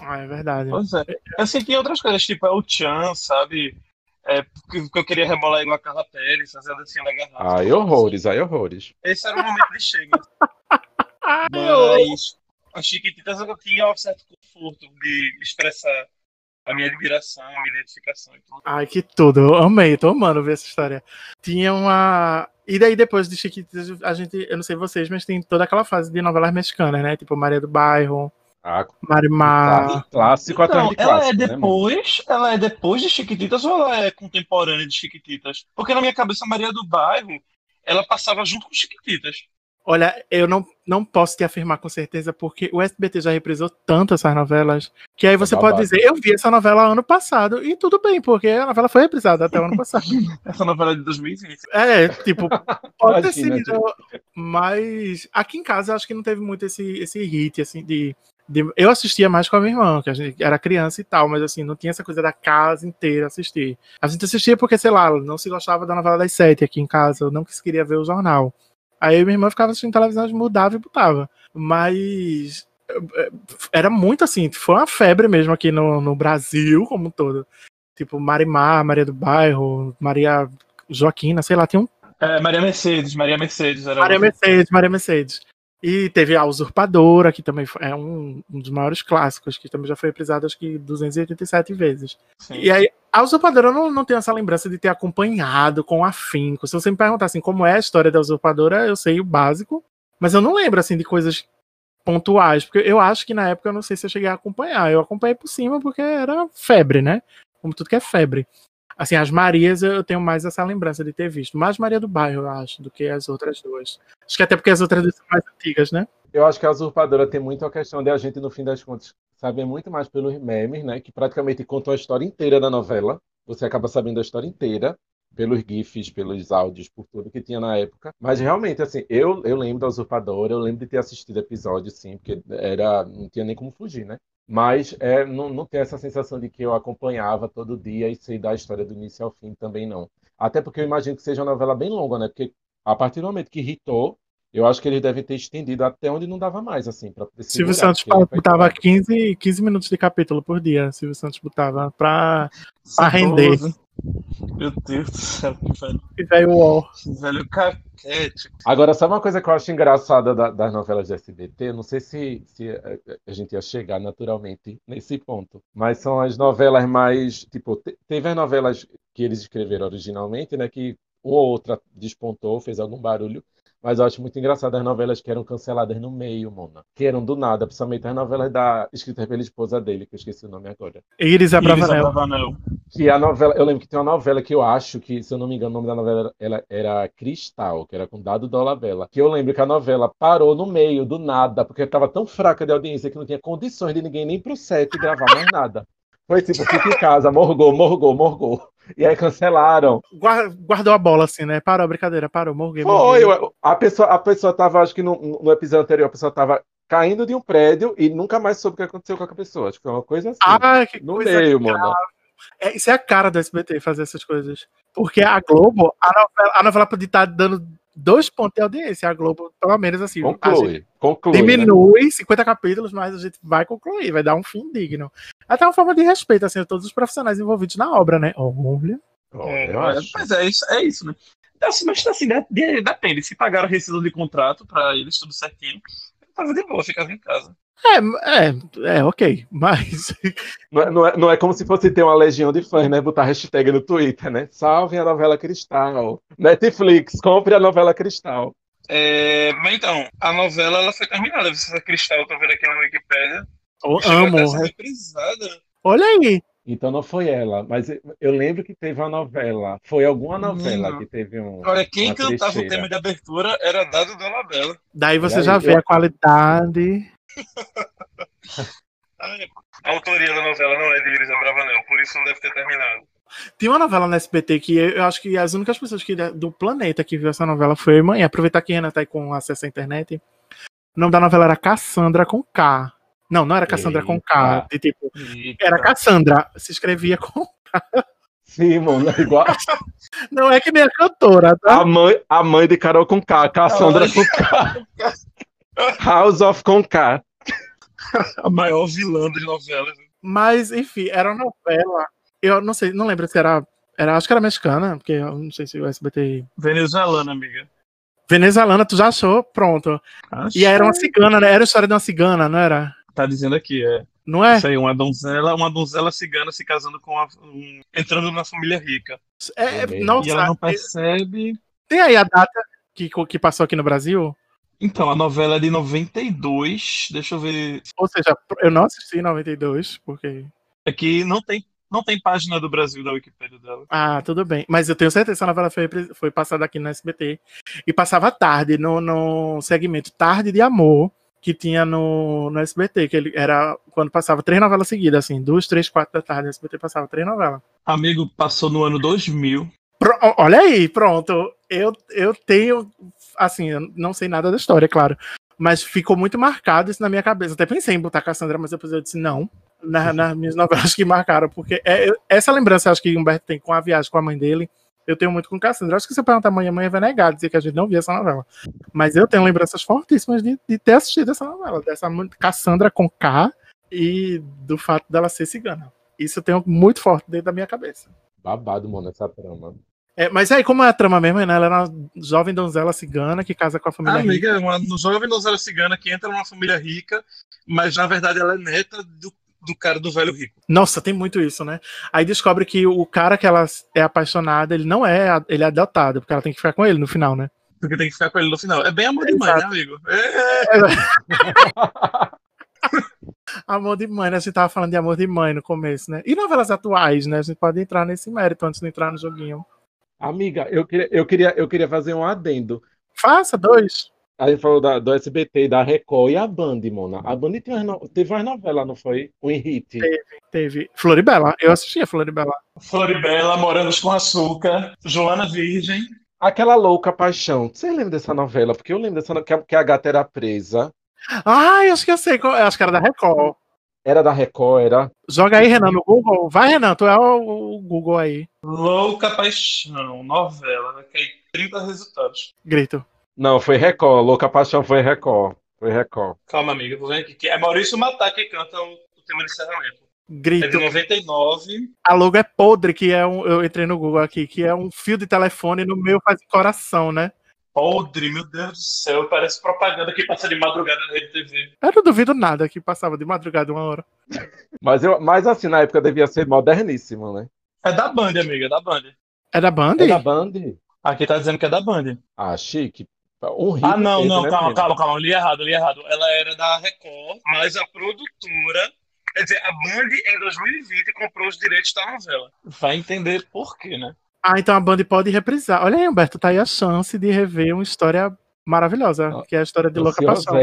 Ah, é verdade. Pois é. Eu senti outras coisas, tipo, é o Chan, sabe? É, porque eu queria rebolar igual a Carla Pérez, fazer a dancinha da garrafa. Ai, horrores, ai, horrores. Esse era o momento de chega. Mas as Chiquititas eu tinha um certo conforto de expressar a minha admiração, a minha identificação e tudo. Ai, que tudo. Eu amei, tô amando ver essa história. Tinha uma. E daí, depois de Chiquititas, a gente, eu não sei vocês, mas tem toda aquela fase de novelas mexicanas, né? Tipo Maria do Bairro, Ah, Marimar. clá- clássico atrás Então, de ela é clássico, né, depois, ela é depois de Chiquititas ou ela é contemporânea de Chiquititas? Porque na minha cabeça, Maria do Bairro, ela passava junto com Chiquititas. Olha, eu não, não posso te afirmar com certeza, porque o SBT já reprisou tanto essas novelas, que aí você pode babado. dizer, eu vi essa novela ano passado, e tudo bem, porque a novela foi reprisada até o ano passado. Essa novela é de 2020. É, tipo, pode ter sido. Mas aqui em casa eu acho que não teve muito esse, esse hit, assim, de, de- Eu assistia mais com a minha irmã, que a gente era criança e tal, mas assim, não tinha essa coisa da casa inteira assistir. A gente assistia porque, sei lá, não se gostava da novela das sete aqui em casa, eu não quis queria ver o jornal. Aí eu e minha irmã ficava assistindo televisão, a gente mudava e botava. Mas eh, era muito assim, foi uma febre mesmo aqui no, no Brasil como um todo. Tipo, Marimar, Maria do Bairro, Maria Joaquina, sei lá, tinha um É, Maria Mercedes, Maria Mercedes. Era Maria. Mercedes, Maria Mercedes. E teve a Usurpadora, que também é um, um dos maiores clássicos, que também já foi reprisado acho que 287 vezes. Sim. E aí, a Usurpadora eu não, não tenho essa lembrança de ter acompanhado com afinco. Se você me perguntar assim, como é a história da Usurpadora, eu sei o básico, mas eu não lembro assim de coisas pontuais, porque eu acho que na época eu não sei se eu cheguei a acompanhar. Eu acompanhei por cima porque era febre, né? Como tudo que é febre. Assim, as Marias eu tenho mais essa lembrança de ter visto. Mais Maria do Bairro, eu acho, do que as outras duas. Acho que até porque as outras duas são mais antigas, né? Eu acho que a usurpadora tem muito a questão de a gente, no fim das contas, saber muito mais pelos memes, né? Que praticamente contam a história inteira da novela. Você acaba sabendo a história inteira, pelos GIFs, pelos áudios, por tudo que tinha na época. Mas realmente, assim, eu, eu lembro da usurpadora, eu lembro de ter assistido episódio, sim, porque era, não tinha nem como fugir, né? Mas é, não, não tem essa sensação de que eu acompanhava todo dia e sei da história do início ao fim também não. Até porque eu imagino que seja uma novela bem longa, né? Porque a partir do momento que irritou, eu acho que eles devem ter estendido até onde não dava mais, assim, para poder Silvio segurar, Santos botava demais. 15, 15 minutos de capítulo por dia. Silvio Santos botava pra render. Meu Deus do céu, que velho, E velho UOL. que velho caquete. Agora, sabe uma coisa que eu acho engraçada da- das novelas de SBT? Não sei se, se a- a gente ia chegar naturalmente nesse ponto, mas são as novelas mais. Tipo, te- teve as novelas que eles escreveram originalmente, né? Que uma ou outra despontou, fez algum barulho. Mas eu acho muito engraçado as novelas que eram canceladas no meio, Mona. Que eram do nada, principalmente as novelas da, escritas pela esposa dele, que eu esqueci o nome agora. Iris. Abravanel. Que a novela, eu lembro que tem uma novela que eu acho que, se eu não me engano, o nome da novela era, era Cristal, que era com Dado Dolabella. Que eu lembro que a novela parou no meio, do nada, porque estava tão fraca de audiência que não tinha condições de ninguém nem pro set gravar mais nada. Foi tipo, fica em casa, morgou, morgou, morgou. E aí cancelaram. Guar- Guardou a bola assim, né? Parou, brincadeira, parou, morguei. Foi, a pessoa, a pessoa tava, acho que no, no episódio anterior, a pessoa tava caindo de um prédio e nunca mais soube o que aconteceu com a pessoa. Acho que foi uma coisa assim. Ah, que no coisa meio, mano. É, isso é a cara do SBT fazer essas coisas. Porque a Globo, a novela, a novela pode estar dando dois pontos de audiência. A Globo, pelo menos assim, a Conclui, conclui. né? diminui 50 capítulos, mas a gente vai concluir, vai dar um fim digno. Até uma forma de respeito, assim, a todos os profissionais envolvidos na obra, né? Olha. Olha, É, acho. Mas é isso, é isso, né? Assim, mas assim, de- de- depende. Se pagaram a rescisão de contrato pra eles, tudo certinho, eu tava de boa, ficava em casa. É, é, é, ok. Mas Não é, não, é, não é como se fosse ter uma legião de fãs, né? Botar hashtag no Twitter, né? Salvem a novela Cristal. Netflix, compre a novela Cristal. É, mas então, a novela ela foi terminada. Essa Cristal, eu tô vendo aqui na Wikipédia. Eu a amo. Olha aí. Então não foi ela, mas eu- lembro que teve uma novela. Foi alguma novela Menino. que teve um. Olha, quem uma cantava o trecheira. tema de abertura era Dado Dolabella. Daí você Olha já aí, vê eu- a qualidade. A autoria da novela não é de Iris Abravanel, por isso não deve ter terminado. Tem uma novela na SBT que eu acho que as únicas pessoas que, do planeta que viu essa novela foi eu e mãe. Aproveitar que a Renan tá aí com acesso à internet. O nome da novela era Cassandra com K. Não, não era Cassandra com K. Eita. De tipo, Eita. era Cassandra. Se escrevia com. Sim, mano, é igual Não é que nem a cantora, tá? a mãe, a mãe de Carol com K, Cassandra com K. House of com K. A maior vilã de novelas. Mas, enfim, era uma novela. Eu não sei, não lembro se era. era acho que era mexicana, porque eu não sei se o SBT. Venezuelana, amiga. Venezuelana, tu já achou? Pronto. E era uma cigana, né? Era a história de uma cigana, não era? Tá dizendo aqui, é. Não é? Isso aí, uma donzela, uma donzela cigana se casando com a, um, entrando na família rica. É, É é, nossa, e ela não percebe. tem aí a data que, que passou aqui no Brasil? Então, a novela é de 92. Deixa eu ver. Ou seja, eu não assisti em 92, porque. Aqui não tem, não tem página do Brasil da Wikipédia dela. Ah, tudo bem. Mas eu tenho certeza que essa novela foi, foi passada aqui no SBT. E passava tarde, no, no segmento Tarde de Amor, que tinha no, no SBT, que ele era quando passava três novelas seguidas, assim, duas, três, quatro da tarde, no SBT passava três novelas. Amigo, passou no ano 2000. Pro- olha aí, pronto. Eu, eu tenho, assim, eu não sei nada da história, claro. Mas ficou muito marcado isso na minha cabeça. Até pensei em botar Cassandra, mas depois eu disse não. Na- nas minhas novelas que marcaram, porque é, eu- essa lembrança acho que o Humberto tem com a viagem com a mãe dele. Eu tenho muito com Cassandra. Acho que se eu perguntar à mãe, a mãe vai negar, dizer que a gente não via essa novela. Mas eu tenho lembranças fortíssimas de, de ter assistido essa novela, dessa Cassandra com K e do fato dela ser cigana. Isso eu tenho muito forte dentro da minha cabeça. Babado, mano, essa trama. É, mas aí, como é a trama mesmo, né? Ela era uma jovem donzela cigana que casa com a família A rica. amiga, uma no jovem donzela cigana que entra numa família rica, mas na verdade ela é neta do, do cara do velho rico. Nossa, tem muito isso, né? Aí descobre que o cara que ela é apaixonada, ele não é, ele é adotado, porque ela tem que ficar com ele no final, né? Porque tem que ficar com ele no final. É bem amor de mãe, né, amigo? É, Amor de mãe, né? A gente tava falando de amor de mãe no começo, né? E novelas atuais, né? A gente pode entrar nesse mérito antes de entrar no joguinho. Amiga, eu queria, eu, queria, eu queria fazer um adendo. Faça dois. A gente falou da, do SBT, da Record e a Band, Mona. A Band tem umas no- teve umas novelas, não foi? Um hit. Teve Floribela. Eu assisti a Floribela. Floribela, Morangos com Açúcar, Joana Virgem. Aquela Louca Paixão. Você lembra dessa novela? Porque eu lembro dessa no- que a, que a gata era presa. Ai, acho que eu sei. qual- Acho que era da Record. Era da Record, era. Joga aí, Renan, no Google. Vai, Renan, tu é o, o Google aí. Louca Paixão, novela, vai cair 30 resultados. Grito. Não, foi Record. Louca Paixão foi Record. Foi Record. Calma, amiga, vou ver aqui. É Maurício Matar que canta o, o tema de encerramento. É de Grito. 99. A logo é podre, que é um. Eu entrei no Google aqui, que é um fio de telefone no meio faz coração, né? Podre, meu Deus do céu, parece propaganda que passa de madrugada na Rede TV. Eu não duvido nada que passava de madrugada uma hora. Mas, eu, mas assim, na época devia ser moderníssimo, né? É da Band, amiga, é da Band. É da Band? É da Band? Aqui tá dizendo que é da Band. Ah, chique. Hit Ah, não, não, né, calma, calma, calma, eu li errado, eu li errado. Ela era da Record, mas a produtora, quer dizer, a Band em 2020 comprou os direitos da novela. Vai entender por quê, né? Ah, então a Band pode reprisar. Olha aí, Humberto, tá aí a chance de rever uma história maravilhosa, Ah, que é a história de Louca Paixão.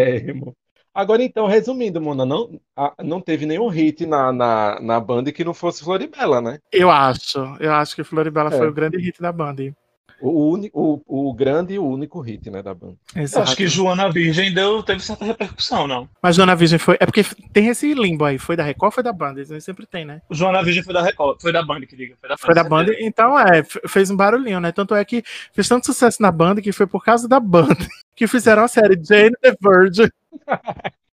Agora então, resumindo, Mona, não, não teve nenhum hit na, na, na Band que não fosse Floribela, né? Eu acho. Eu acho que Floribela É. foi o grande hit da Band. O, uni- o, o grande e o único hit, né, da Band. Eu Exato. acho que Joana Virgem deu, teve certa repercussão, não. Mas Joana Virgem foi. É porque tem esse limbo aí. Foi da Record ou foi da Band? Isso sempre tem, né? Joana Virgem foi da Record, foi da Band que diga. Foi da Band. Foi da Band, então é, fez um barulhinho, né? Tanto é que fez tanto sucesso na Band que foi por causa da Band que fizeram a série Jane the Virgin.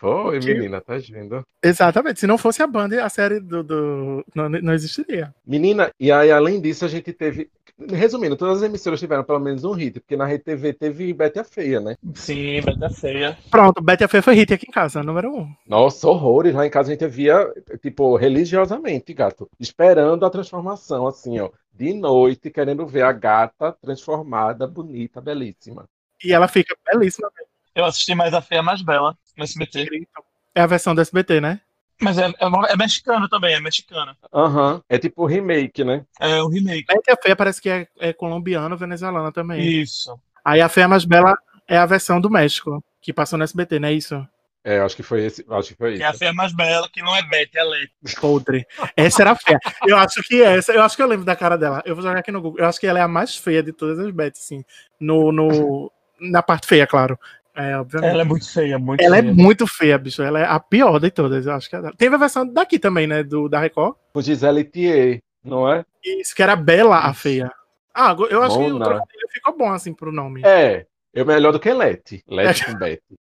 Foi, Que- menina, tá vendo? Exatamente. Se não fosse a Band, a série do, do- não, não existiria. Menina, e aí além disso a gente teve, resumindo, todas as emissoras tiveram pelo menos um hit, porque na Rede TV teve Betty a Feia, né? Sim, Beta Feia. Pronto, Betty a Feia foi hit aqui em casa, número um. Nossa, horrores, lá em casa a gente via, tipo, religiosamente, gato, esperando a transformação, assim, ó, de noite, querendo ver a gata transformada, bonita, belíssima. E ela fica belíssima. Eu assisti mais a Feia Mais Bela no SBT. É a versão do SBT, né? Mas é, é, é mexicano também, é mexicana. Aham, é tipo remake, né? É um remake. Betty a Feia parece que é, é colombiana, venezuelana também. Isso. Aí a Feia Mais Bela é a versão do México, que passou no SBT, não é isso? É, acho que foi esse, acho que foi Que é a isso. Feia Mais Bela, que não é Betty, é Leti. Podre. Essa era a feia. Eu acho que essa, eu acho que eu lembro da cara dela. Eu vou jogar aqui no Google. Eu acho que ela é a mais feia de todas as Betty, sim. No, no, na parte feia, claro. É, obviamente. Ela é muito feia, muito Ela é feia. muito feia, bicho. Ela é a pior de todas, eu acho que é. Teve a versão daqui também, né? Do, da Record. Com Gisele Thier, não é? Isso, que era Bela a feia. Ah, eu acho que o trocadilho ficou bom, assim, pro nome. É, é melhor do que Leti. Leti com Betty.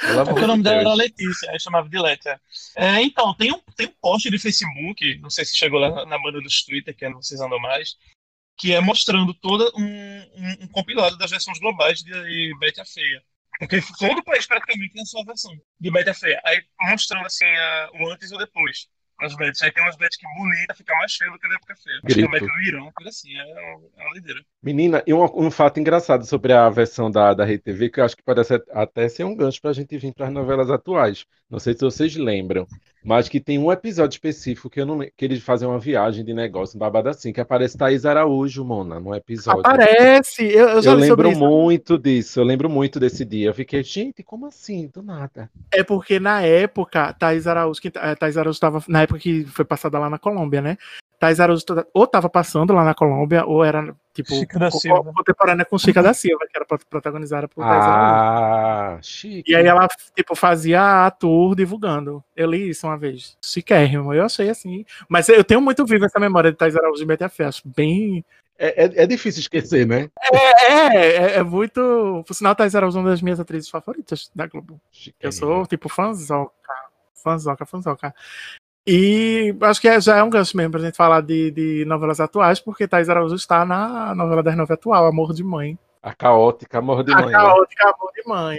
Pelo É porque o nome de dela era Letícia, aí chamava de Letia. É, então, tem um, tem um post de Facebook, não sei se chegou lá na, banda dos Twitter, que é não vocês andam mais, que é mostrando todo um, um, um compilado das versões globais de Betty a Feia. Porque todo país praticamente tem a sua versão de Betty a Feia. Aí mostrando assim a- o antes e o depois. As Betty. Aí tem umas Betty que bonita, fica mais feia do que da época feia. Acho que é a Betty do Irã, coisa assim, é uma, é uma doideira. Menina, e um, um fato engraçado sobre a versão da, da Rede TV, que eu acho que pode ser- até ser um gancho pra gente vir para as novelas atuais. Não sei se vocês lembram, mas que tem um episódio específico que, eu não, que eles fazem uma viagem de negócio, um babado assim, que aparece Thaís Araújo, Mona, no episódio. Aparece! Eu, eu já Eu lembro muito disso, eu lembro muito desse dia. Eu fiquei, gente, como assim? Do nada. É porque na época, Thais Araújo, que, eh, Thais Araújo estava. Na época que foi passada lá na Colômbia, né? Thais Araújo ou estava passando lá na Colômbia, ou era, tipo, Chica da co- contemporânea com Chica da Silva, que era pro- protagonizada por Thais Araújo. Ah, chique. E aí ela, tipo, fazia a tour divulgando. Eu li isso uma vez. Chiquérrimo, eu achei assim. Mas eu tenho muito vivo essa memória de Thais Araújo e Fé. Acho bem. É, é- é difícil esquecer, né? É, é, é muito. Por sinal, Thais Araújo é uma das minhas atrizes favoritas da Globo. Eu sou, tipo, fãzoca. Fãzoca, fãzoca. E acho que é- já é um gancho mesmo pra gente falar de, de novelas atuais, porque Thais Araújo está na novela das nove atual, Amor de Mãe. A caótica amor de A mãe. né? caótica Amor de Mãe.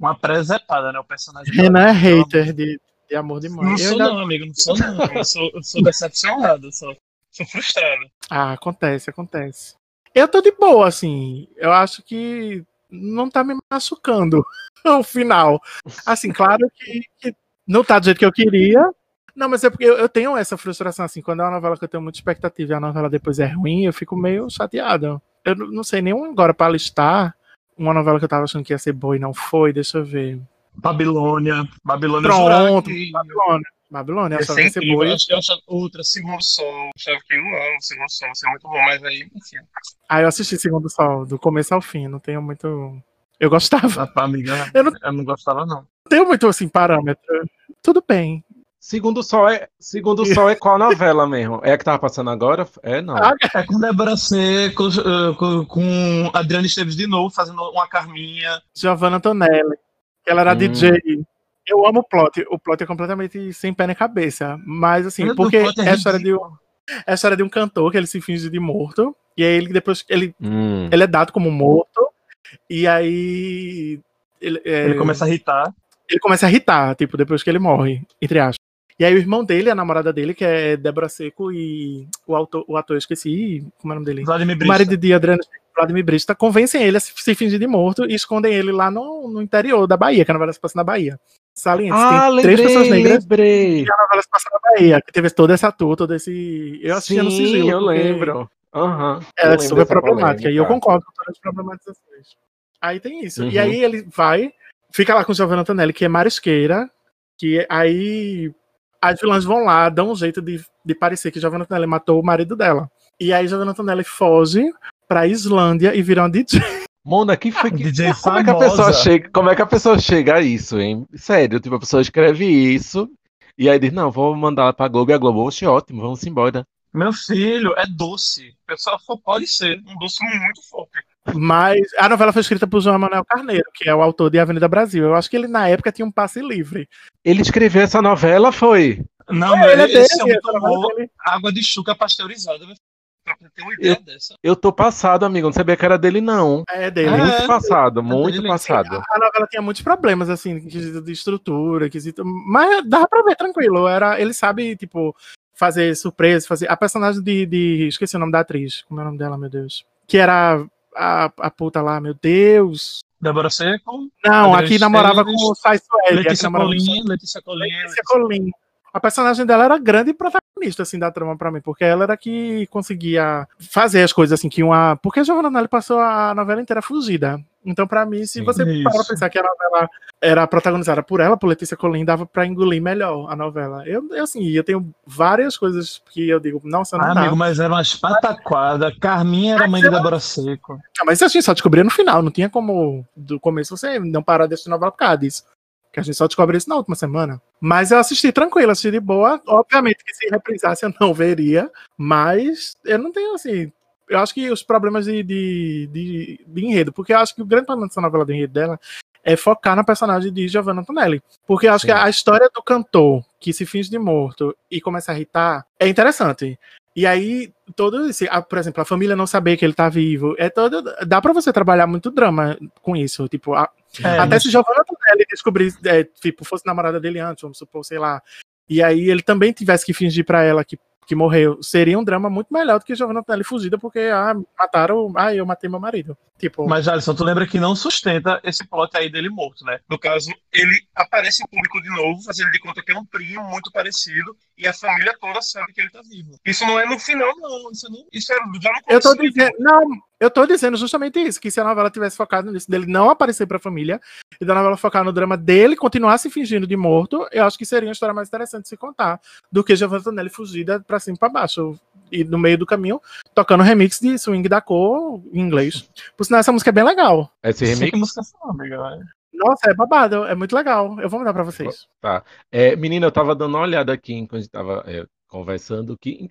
Uma presepada, né? O personagem. Renan é hater de, de Amor de Mãe. Não Eu sou ainda- não, amigo, não sou não. Eu sou, eu sou decepcionado, eu sou, sou frustrado. Ah, acontece, acontece. Eu tô de boa, assim. Eu acho que não tá me machucando o final. Assim, claro que, que não tá do jeito que eu queria. Não, mas é porque eu, eu tenho essa frustração, assim, quando é uma novela que eu tenho muita expectativa e a novela depois é ruim, eu fico meio chateado. Eu não sei nem agora pra listar uma novela que eu tava achando que ia ser boa e não foi, deixa eu ver. Babilônia. Babilônia Pronto, Babilônia. Babilônia, eu ia achava ser que ia ser boa. Eu achava outra, Segundo Sol. Eu achava que eu amo Segundo Sol, vai ser muito bom, mas aí, enfim. Ah, eu assisti Segundo Sol, do começo ao fim, não tenho muito. Eu gostava. Ah, pá, amiga, Eu não- eu não gostava, não. Não tenho muito, assim, parâmetro. Tudo bem. Segundo o Sol é, segundo Sol é qual novela mesmo? É a que tava passando agora? É, não. Ah, É com Débora Seco, eh, com, com Adriana Esteves de novo, fazendo uma Carminha. Giovanna Antonelli, que ela era Hum. DJ. Eu amo o plot. O plot é completamente sem pé na cabeça. Mas, assim, Meu porque Deus, é é a história, de, um- é a história de um cantor que ele se finge de morto. E aí ele depois. Ele, Hum. ele é dado como morto. E aí. Ele, é, Ele começa a irritar. ele começa a irritar, tipo, depois que ele morre, entre aspas. E aí o irmão dele, a namorada dele, que é Débora Seco, e o, autor, o ator, eu esqueci, como é o nome dele? Vladimir O Brista. marido de Adriano Vladimir Brista convencem ele a se se fingir de morto e escondem ele lá no, no interior da Bahia, que a novela se passa na Bahia. Saliente, Ah, tem três pessoas lembrei, negras lembrei. e a novela se passa na Bahia, que teve toda essa tour, todo esse. Eu assistia no Sim, sigilo. eu lembro. Eu Ela é super problemática. E eu concordo com todas as problematizações. Aí tem isso. E Uhum. aí ele vai, fica lá com o Giovanna Antonelli, que é marisqueira, que aí as vilãs vão lá, dão um jeito de, de parecer que Giovanna Antonelli matou o marido dela. E aí Giovanna Antonelli foge pra Islândia e vira uma DJ. Mona, que foi que. DJ Como é que a pessoa chega? Como é que a pessoa chega a isso, hein? Sério, tipo, a pessoa escreve isso e aí diz, não, vou mandar pra Globo e a Globo, oxe, ótimo, vamos embora. Meu filho, é doce. O pessoal pode ser um doce muito forte. Mas a novela foi escrita por João Emanuel Carneiro, que é o autor de Avenida Brasil. Eu acho que ele, na época, tinha um passe livre. Ele escreveu essa novela, foi? Não, ele é mas dele, esse homem tomou é dele. água de chuca pasteurizada. meu filho. Pra ter uma ideia dessa. Eu tô passado, amigo, não sabia que era dele, não. É dele. É. Muito passado, muito dele, passado. A novela tinha muitos problemas, assim, quesito de estrutura, quesito. Mas dava pra ver tranquilo. Era, ele sabe, tipo, fazer surpresa, fazer. A personagem de, de. Esqueci o nome da atriz. Como é o nome dela, meu Deus? Que era a, a puta lá, meu Deus. Débora Seco, Não, aqui namorava com o Sai Sueli. Letícia Colinha, Letícia Colinha. Letícia Colim. a personagem dela era grande protagonista, assim, da trama pra mim, porque ela era que conseguia fazer as coisas, assim, que uma... Porque a Giovanna passou a novela inteira fugida. Então, pra mim, se você isso. parar pra pensar que a novela era protagonizada por ela, por Letícia Colin, dava pra engolir melhor a novela. Eu, eu, assim, eu tenho várias coisas que eu digo, nossa, não Ah, dá. amigo, mas era umas pataquadas. Carminha era mãe de Débora Seco. Ah, Mas a gente só descobria no final, não tinha como do começo você não parar de assistir novela por causa disso. Que a gente só descobriu isso na última semana. Mas eu assisti tranquilo, assisti de boa. Obviamente que se reprisasse eu não veria, mas eu não tenho assim. Eu acho que os problemas de, de, de, de enredo, porque eu acho que o grande problema dessa novela de enredo dela é focar na personagem de Giovanna Antonelli. Porque eu acho Sim. que a história do cantor que se finge de morto e começa a irritar é interessante. E aí, todo esse, por exemplo, a família não saber que ele tá vivo, é todo, dá pra você trabalhar muito drama com isso, tipo, a- É, até mas- se Giovanna Antonelli descobrisse, é, tipo, fosse namorada dele antes, vamos supor, sei lá, e aí ele também tivesse que fingir pra ela que, que morreu, seria um drama muito melhor do que Giovanna Antonelli fugida, porque, ah, mataram, ah, eu matei meu marido. Tipo, Mas, Alisson, tu lembra que não sustenta esse plot aí dele morto, né? No caso, ele aparece em público de novo, fazendo de conta que é um primo muito parecido, e a família toda sabe que ele tá vivo. Isso não é no final, não. Isso, não, isso é já no Eu tô dizendo, não, eu tô dizendo justamente isso, que se a novela tivesse focado nisso, dele não aparecer pra família, e da novela focar no drama dele, continuar se fingindo de morto, eu acho que seria uma história mais interessante de se contar, do que Giovanna Antonelli fugida pra cima e pra baixo, e no meio do caminho, tocando remix de Swing da Cor em inglês. Por sinal, essa música é bem legal. Esse remix que música é amiga. né? Nossa, é babado, é muito legal. Eu vou mandar pra vocês. É, menina, eu tava dando uma olhada aqui enquanto a gente tava é, conversando que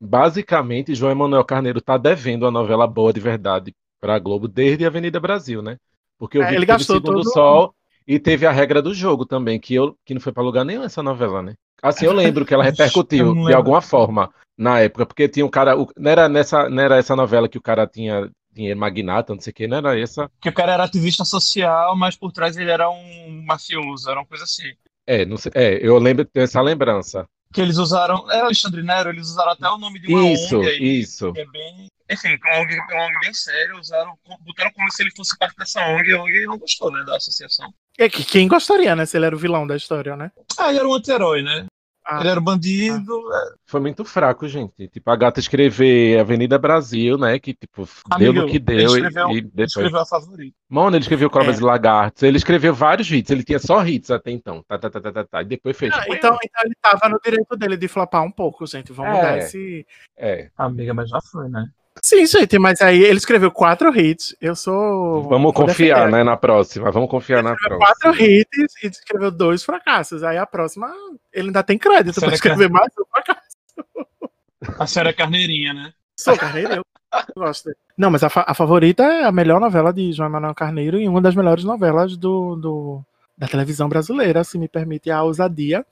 basicamente João Emanuel Carneiro tá devendo a novela boa de verdade pra Globo desde a Avenida Brasil, né? Porque eu É, vi ele que teve gastou Segundo todo- Sol e teve a regra do jogo também, que, eu, que não foi pra lugar nenhum essa novela, né? Assim, eu lembro que ela repercutiu de alguma forma na época, porque tinha um cara. o- não, era nessa, não era essa novela que o cara tinha dinheiro magnata, não sei o que, não era essa. Que o cara era ativista social, mas por trás ele era um mafioso, era uma coisa assim. É, não sei, é, eu lembro, tenho essa lembrança. Que eles usaram. Era Alexandre Nero, eles usaram até o nome de uma Isso, ONG aí. isso. que é bem. Enfim, uma ONG, uma ONG bem séria, usaram, botaram como se ele fosse parte dessa ONG, e a ONG não gostou, né, da associação. É que quem gostaria, né, se ele era o vilão da história, né? Ah, ele era um anti-herói, né? Ah, Ele era um bandido. é. Foi muito fraco, gente. Tipo, a gata escrever Avenida Brasil, né? Que, tipo, deu Amigo, no que ele deu. e- escreveu- e, Ele depois. escreveu a favorita. Mano, ele escreveu Cobras É. e Lagartos. Ele escreveu vários hits. Ele tinha só hits até então. Tá, tá, tá, tá, tá, tá. E depois fez. ah, então, então ele tava no direito dele de flopar um pouco, gente. Vamos É. dar esse. É. Amiga, mas já foi, né? Sim, gente, mas aí ele escreveu quatro hits. Eu sou. Vamos confiar, defender. né? Na próxima. Vamos confiar na escreveu próxima. quatro hits e escreveu dois fracassos. Aí a próxima, ele ainda tem crédito pra escrever mais um fracasso. A senhora é carneirinha, né? Sou Carneiro, eu gosto. Não, mas a, fa- a favorita é a melhor novela de João Emanuel Carneiro e uma das melhores novelas do, do- da televisão brasileira, se me permite a ousadia.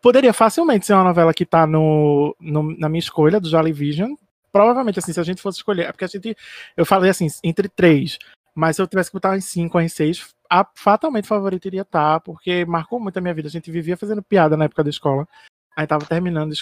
Poderia facilmente ser uma novela que tá no, no- na minha escolha, do Jolly Vision. Provavelmente, assim, se a gente fosse escolher. É porque a gente. Eu falei assim, entre três. Mas se eu tivesse que botar em cinco em seis, a fatalmente favorita iria estar, porque marcou muito a minha vida. A gente vivia fazendo piada na época da escola. Aí tava terminando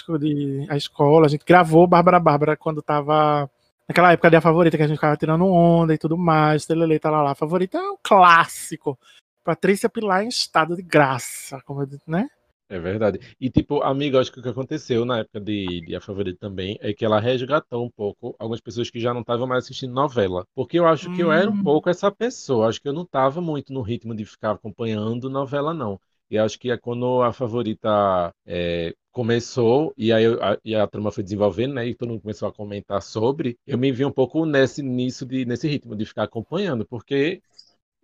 a escola, a gente gravou Bárbara Bárbara quando tava naquela época de a favorita que a gente ficava tirando onda e tudo mais, telele, tá lá, lá. A favorita é um clássico. Patrícia Pilar em estado de graça, como eu disse, né? É verdade. E, tipo, amiga, acho que o que aconteceu na época de, de A Favorita também é que ela resgatou um pouco algumas pessoas que já não estavam mais assistindo novela. Porque eu acho que eu era um Hum. pouco essa pessoa. Acho que eu não estava muito no ritmo de ficar acompanhando novela, não. E acho que é quando a Favorita é, começou e aí a, e a turma foi desenvolvendo, né? E todo mundo começou a comentar sobre, eu me vi um pouco nesse, nisso de, nesse ritmo de ficar acompanhando, porque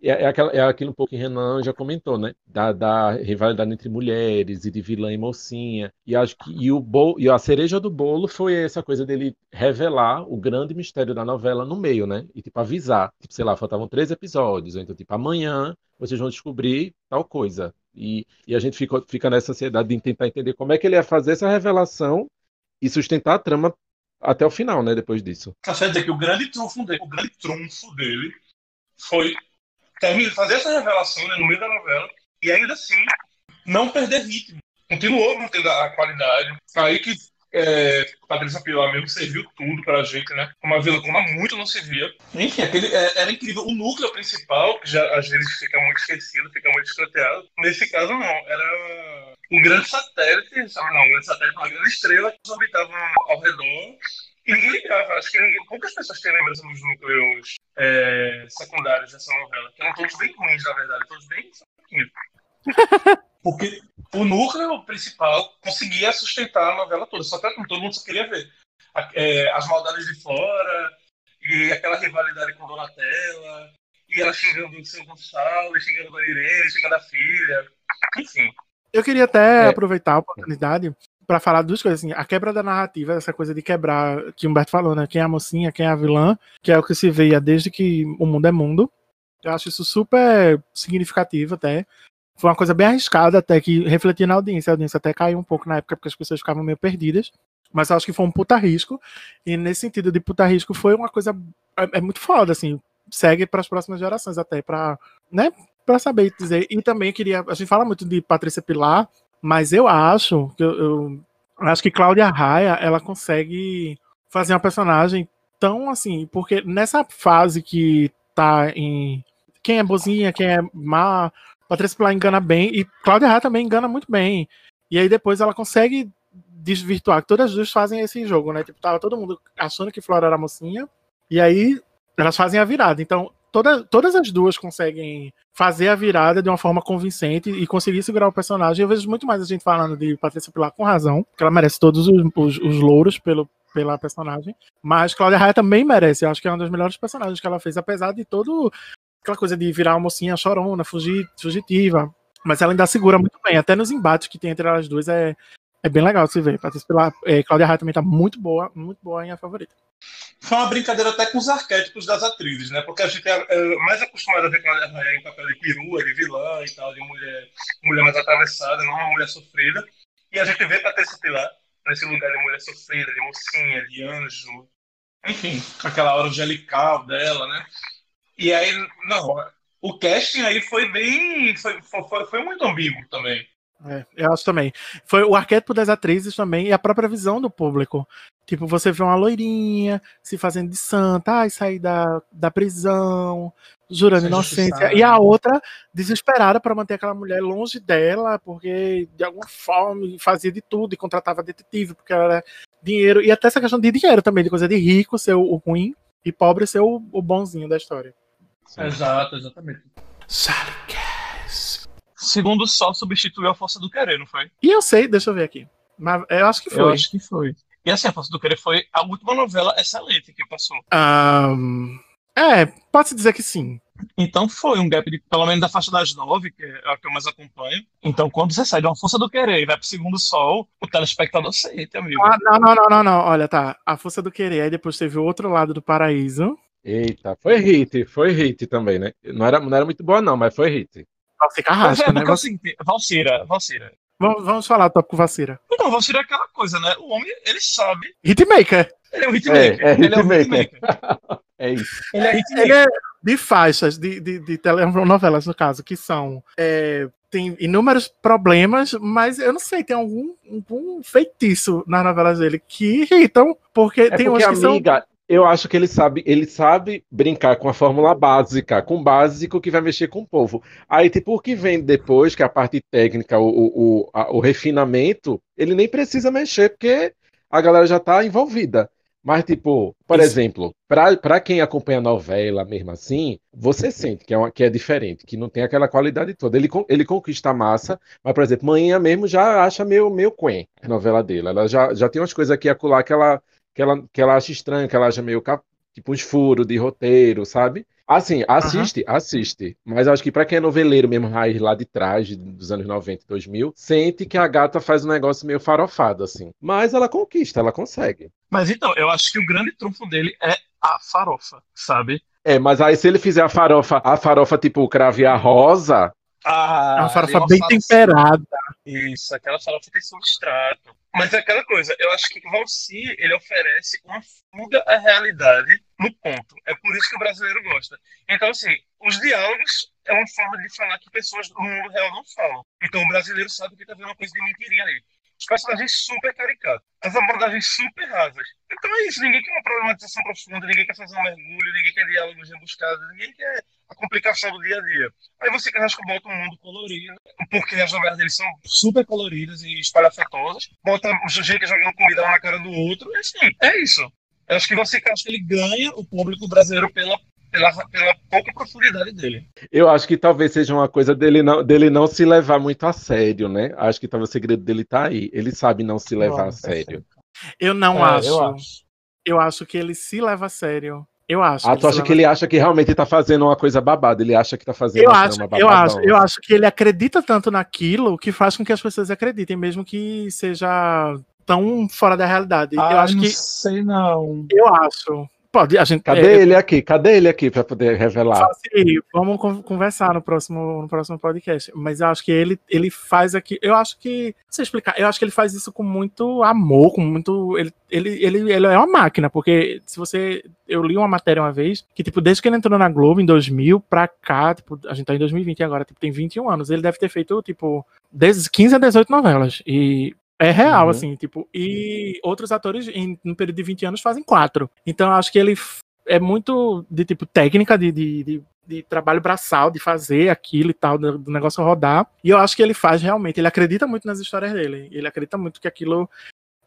é, é, aquela, é aquilo um pouco que Renan já comentou, né? Da, da rivalidade entre mulheres e de vilã e mocinha. E acho que e o bolo, e a cereja do bolo foi essa coisa dele revelar o grande mistério da novela no meio, né? E tipo avisar, tipo, sei lá, faltavam três episódios, ou então tipo amanhã vocês vão descobrir tal coisa. E, e a gente fica, fica nessa ansiedade de tentar entender como é que ele ia fazer essa revelação e sustentar a trama até o final, né? Depois disso. Tá dizer que o grande trunfo dele, o grande trunfo dele foi terminar, fazer essa revelação né, no meio da novela e ainda assim não perder ritmo. Continuou mantendo a qualidade. Aí que é, Patrícia Pilar mesmo serviu tudo pra gente, né? Uma vila como muito não se via. Enfim, aquele, é, era incrível. O núcleo principal, que já às vezes fica muito esquecido, fica muito escanteado. Nesse caso, não. Era um grande satélite, sabe, não, um grande satélite, uma grande estrela que orbitava ao redor e ninguém ligava. Acho que ninguém, poucas pessoas têm lembrança dos núcleos é, secundários dessa novela, que eram todos bem ruins, na verdade, todos bem. Porque o núcleo principal conseguia sustentar a novela toda, só que todo mundo só queria ver. A- é, as maldades de Flora, e aquela rivalidade com Donatella, e ela xingando o seu Gonçalo, xingando a Irene, xingando a filha. Enfim. Eu queria até É. aproveitar a oportunidade pra falar duas coisas assim, a quebra da narrativa, essa coisa de quebrar que Humberto falou, né? Quem é a mocinha, quem é a vilã, que é o que se veia desde que o mundo é mundo. Eu acho isso super significativo até. Foi uma coisa bem arriscada até que refletia na audiência. A audiência até caiu um pouco na época porque as pessoas ficavam meio perdidas. Mas eu acho que foi um puta risco. E nesse sentido de puta risco foi uma coisa é, é muito foda assim. Segue para as próximas gerações até para, né, para saber dizer. E também queria, a gente fala muito de Patrícia Pilar, mas eu acho que eu, eu acho que Cláudia Raia, ela consegue fazer uma personagem tão assim, porque nessa fase que tá em quem é bozinha, quem é má, Patrícia Pilar engana bem e Cláudia Raia também engana muito bem. E aí depois ela consegue desvirtuar, todas as duas fazem esse jogo, né? Tipo, tava todo mundo achando que Flora era mocinha, e aí elas fazem a virada. Então, toda, todas as duas conseguem fazer a virada de uma forma convincente e conseguir segurar o personagem. Eu vejo muito mais a gente falando de Patrícia Pilar com razão, que ela merece todos os, os, os louros pelo, pela personagem. Mas Cláudia Raia também merece. Eu acho que é uma das melhores personagens que ela fez, apesar de todo aquela coisa de virar uma mocinha chorona, fugitiva. Mas ela ainda segura muito bem. Até nos embates que tem entre elas duas é, é bem legal se ver. Patrícia Pilar, é, Cláudia Raia também tá muito boa, muito boa em a favorita. Foi uma brincadeira até com os arquétipos das atrizes, né? Porque a gente é, é mais acostumado a ver Cláudia Raia em papel de perua, de vilã e tal, de mulher, mulher mais atravessada, não uma mulher sofrida. E a gente vê Patrícia Pilar nesse lugar de mulher sofrida, de mocinha, de anjo. Enfim, aquela aura angelical dela, né? E aí, não, o casting aí foi bem. Foi, foi, foi muito ambíguo também. É, eu acho também. Foi o arquétipo das atrizes também e a própria visão do público. Tipo, você vê uma loirinha se fazendo de santa, ai, sair da, da prisão, jurando inocência. E a outra desesperada para manter aquela mulher longe dela, porque de alguma forma fazia de tudo e contratava detetive, porque ela era dinheiro. E até essa questão de dinheiro também, de coisa de rico ser o, ruim e pobre ser o, o bonzinho da história. Exato, exatamente. Segundo só substituiu a Força do Querer, não foi? E eu sei, deixa eu ver aqui. Mas eu acho que foi. Eu acho que foi. E assim, a Força do Querer foi a última novela excelente que passou. Ahn, é, pode-se dizer que sim. Então foi um gap de, pelo menos da faixa das nove, que é a que eu mais acompanho. Então quando você sai de uma Força do Querer e vai pro Segundo Sol, o telespectador sente, amigo. Ah, não, não, não, não, não. Olha, tá. A força do querer. Aí depois teve o outro lado do paraíso. Eita, foi hit, foi hit também, né? Não era, não era muito boa, não, mas foi hit. Nossa, Mas carrasca, é, né? é seguinte, Valcira, Valcira. Vamos, vamos falar do tópico vacira. Não, Valcira é aquela coisa, né? O homem, ele sabe. Hitmaker. Ele é um hitmaker. É, é ele é um hitmaker. hitmaker. É isso. Ele é hitmaker. Ele é de faixas, de, de, de telenovelas, no caso, que são. é, tem inúmeros problemas, mas eu não sei, tem algum, algum feitiço nas novelas dele que irritam, porque É tem porque, umas que são. Eu acho que ele sabe, ele sabe brincar com a fórmula básica, com o básico que vai mexer com o povo. Aí, tipo, o que vem depois, que é a parte técnica, o, o, o, a- o refinamento, ele nem precisa mexer, porque a galera já tá envolvida. Mas, tipo, por Isso. exemplo, pra quem acompanha a novela mesmo assim, você sente que é, uma- que é diferente, que não tem aquela qualidade toda. Ele, ele conquista a massa, mas, por exemplo, Manhã mesmo já acha meio, meio quen a novela dele. Ela já, já tem umas coisas aqui e acolá que ela que ela, que ela acha estranho, que ela acha meio cap- tipo uns furos de roteiro, sabe? Assim, assiste, assiste. Mas acho que pra quem é noveleiro mesmo, raiz lá de trás, dos anos 90 e 2000, sente que a gata faz um negócio meio farofado, assim. Mas ela conquista, ela consegue. Mas então, eu acho que o grande trunfo dele é a farofa, sabe? É, mas aí se ele fizer a farofa, a farofa tipo o craviar rosa, Ah, É uma farofa eu bem temperada. Isso, aquela farofa tem substrato. Mas é aquela coisa, eu acho que Valsi, ele oferece uma fuga à realidade no ponto. É por isso que o brasileiro gosta. Então, assim, os diálogos é uma forma de falar que pessoas no mundo real não falam. Então o brasileiro sabe que tá vendo uma coisa de mentirinha ali. Os personagens super caricatos, as abordagens super rasas. Então é isso, ninguém quer uma problematização profunda, ninguém quer fazer um mergulho, ninguém quer diálogos rebuscados, ninguém quer a complicação do dia a dia. Aí você Carrasco bota um mundo colorido, porque as novelas deles são super coloridas e espalhafatosas, bota o sujeito jogando comida na cara do outro, e assim, é isso. Eu acho que você Carrasco ele ganha o público brasileiro pela pela, pela pouca profundidade dele. Eu acho que talvez seja uma coisa dele não, dele não se levar muito a sério, né? Acho que talvez o segredo dele tá aí. Ele sabe não se levar a sério. Eu não É, acho. eu Eu acho. acho. que ele se leva a sério. Eu acho. Ah, tu acha que ele acha que realmente tá fazendo uma coisa babada? Ele acha que tá fazendo Eu uma acho, trama eu acho, eu acho que ele acredita tanto naquilo que faz com que as pessoas acreditem, mesmo que seja tão fora da realidade. eu Ah, acho não que sei não. eu acho. Pode, a gente Cadê é, ele aqui? Cadê ele aqui pra poder revelar? Assim, vamos con- conversar no próximo, no próximo podcast. Mas eu acho que ele, ele faz aqui. Eu acho que. Não explicar. Eu acho que ele faz isso com muito amor, com muito. Ele, ele, ele, ele é uma máquina, porque se você. Eu li uma matéria uma vez que, tipo, desde que ele entrou na Globo em 2000 pra cá, tipo, a gente tá em 2020 agora, tipo, tem 21 anos. Ele deve ter feito, tipo, desde 15 a 18 novelas. E. É real, Uhum. assim, tipo, e outros atores em no período de 20 anos fazem quatro. Então acho que ele é muito de tipo técnica de, de, de, de trabalho braçal, de fazer aquilo e tal, do, do negócio rodar. E eu acho que ele faz realmente, ele acredita muito nas histórias dele. Ele acredita muito que aquilo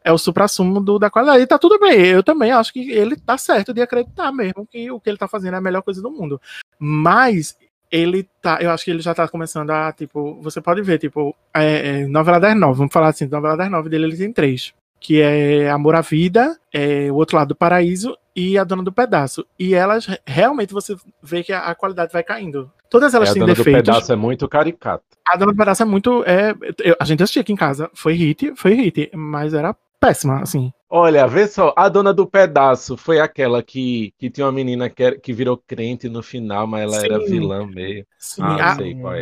é o supra-sumo do- da qualidade. E tá tudo bem. Eu também acho que ele tá certo de acreditar mesmo que o que ele tá fazendo é a melhor coisa do mundo. Mas ele tá, eu acho que ele já tá começando a, tipo, você pode ver, tipo, é, é, novela das nove, vamos falar assim, novela das nove dele ele tem três, que é Amor à Vida, é, O Outro Lado do Paraíso e A Dona do Pedaço. E elas, realmente, você vê que a, a qualidade vai caindo. Todas É, elas a têm dona do defeitos. pedaço é muito caricata. A Dona do Pedaço é muito, é, eu- a gente assistia aqui em casa, foi hit, foi hit, mas era péssima, assim. Olha, vê só, a dona do pedaço foi aquela que, que tinha uma menina que, era- que virou crente no final, mas ela era Sim. vilã meio. Sim, Ah, a- sei qual é.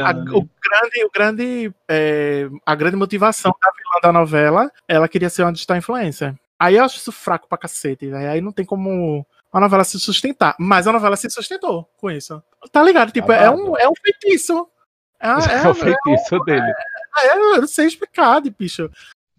a- a- o grande, o grande, é, a grande motivação da vilã da novela, ela queria ser uma digital influencer. Aí eu acho isso fraco pra cacete, velho. Aí não tem como a novela se sustentar. Mas a novela se sustentou com isso. Tá ligado? Tipo, é um, é um feitiço. É, É, o feitiço dele. é- eu não sei explicar, de bicho.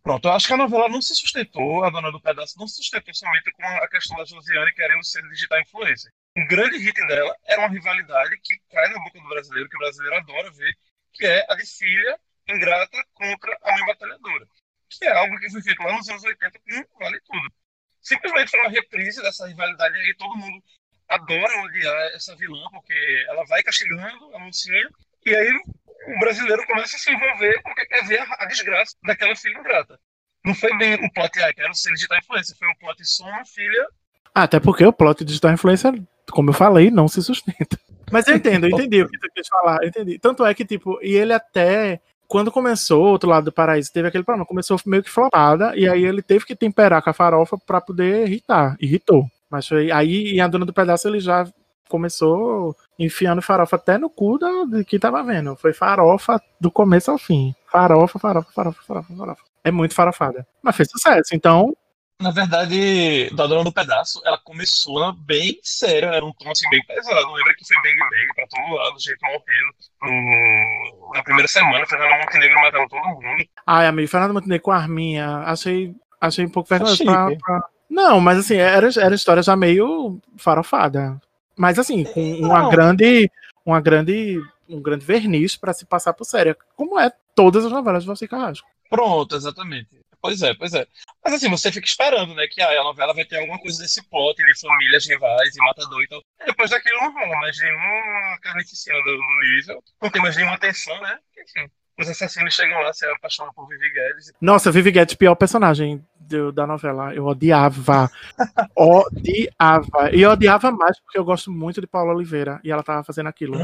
Pronto, eu acho que a novela não se sustentou, a Dona do Pedaço não se sustentou somente com a questão da Josiane querendo ser digital influencer. Um grande hit dela era uma rivalidade que cai na boca do brasileiro, que o brasileiro adora ver, que é a de filha ingrata contra a mãe batalhadora. Que é algo que foi feito lá nos anos 80 com Vale Tudo. Simplesmente foi uma reprise dessa rivalidade e todo mundo adora odiar essa vilã, porque ela vai castigando a mocinha, e aí o brasileiro começa a se envolver porque quer ver a, desgraça daquela filha ingrata. Não foi bem o plot, ah, quero ser digital influencer, foi o plot só uma filha. Até porque o plot digital influencer, como eu falei, não se sustenta. Mas eu entendo, eu entendi o que tu quis falar, eu entendi. Tanto é que, tipo, e ele até, quando começou outro lado do paraíso, teve aquele problema, começou meio que flopada, e aí ele teve que temperar com a farofa pra poder irritar, irritou. Mas foi, aí, e a dona do pedaço, ele já começou enfiando farofa até no cu da, de quem tava vendo. Foi farofa do começo ao fim. Farofa, farofa, farofa, farofa, farofa. É muito farofada. Mas fez sucesso, então Na verdade, da Dona do Pedaço, ela começou bem séria, era um tom assim bem pesado. Lembra que foi Bang Bang pra todo lado, gente morrendo. No- Na primeira semana, Fernanda Montenegro matando todo mundo. Ai, amigo, Fernando Montenegro com a Arminha, achei, achei um pouco vergonhoso pra- Não, mas assim, era, era história já meio farofada. Mas assim, com uma Não. grande. Uma grande. Um grande verniz pra se passar por séria. Como é todas as novelas de Valci Carrasco. Pronto, exatamente. Pois é, pois é. Mas assim, você fica esperando, né? Que ah, a novela vai ter alguma coisa desse plot de famílias rivais e matador e tal. E depois daquilo não rola mais nenhuma carnificina do, do nível. Não tem mais nenhuma tensão, né? Enfim, os assassinos chegam lá, se apaixonam por Vivi Guedes. Nossa, Vivi Guedes, pior personagem do- da novela. Eu odiava. odiava. E eu odiava mais porque eu gosto muito de Paula Oliveira. E ela tava fazendo aquilo.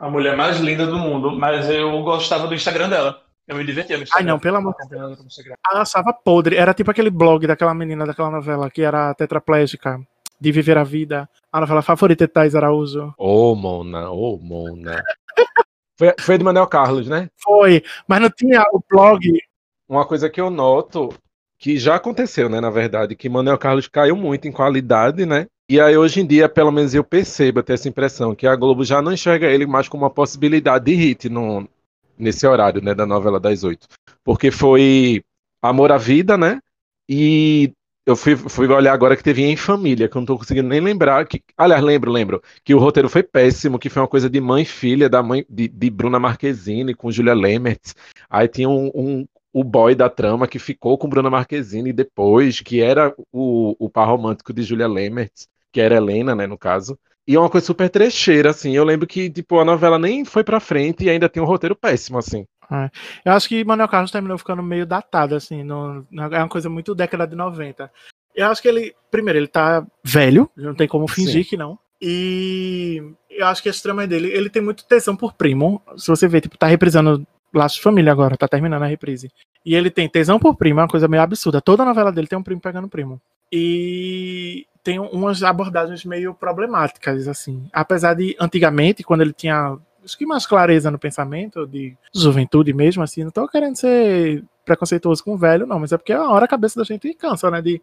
A mulher mais linda do mundo, mas eu gostava do Instagram dela. Eu me divertia no Ai, Instagram. não, pelo amor no Instagram. Ela achava podre. Era tipo aquele blog daquela menina daquela novela que era tetraplégica, de viver a vida. A novela favorita de Thais Araújo. Ô, Mona, ô, Mona. Foi, foi de Manuel Carlos, né? Foi, mas não tinha o blog. Uma coisa que eu noto, que já aconteceu, né, na verdade, que Manuel Carlos caiu muito em qualidade, né? E aí, hoje em dia, pelo menos eu percebo, eu tenho essa impressão, que a Globo já não enxerga ele mais como uma possibilidade de hit no, nesse horário, né, da novela das oito. porque foi Amor à Vida, né? E eu fui, fui olhar agora que teve em família, que eu não tô conseguindo nem lembrar. Que, aliás, lembro, lembro, que o roteiro foi péssimo, que foi uma coisa de mãe e filha, da mãe de, de Bruna Marquezine com Julia Lemertz. Aí tinha um, um, o boy da trama que ficou com Bruna Marquezine depois, que era o, o par romântico de Julia Lemertz, que era Helena, né, no caso. E é uma coisa super trecheira, assim. Eu lembro que, tipo, a novela nem foi pra frente e ainda tem um roteiro péssimo, assim. É. Eu acho que Manuel Carlos terminou ficando meio datado, assim. No, é uma coisa muito década de 90. Eu acho que ele, primeiro, ele tá velho, não tem como fingir Sim. que não. E eu acho que as tramas dele, ele tem muito tesão por primo. Se você ver, tipo, tá reprisando Laços de Família agora, tá terminando a reprise. E ele tem tesão por primo, é uma coisa meio absurda. Toda novela dele tem um primo pegando primo. E tem umas abordagens meio problemáticas, assim. Apesar de, antigamente, quando ele tinha, acho que mais clareza no pensamento, de juventude mesmo, assim, não tô querendo ser preconceituoso com o velho, não, mas é porque a hora a cabeça da gente cansa, né, de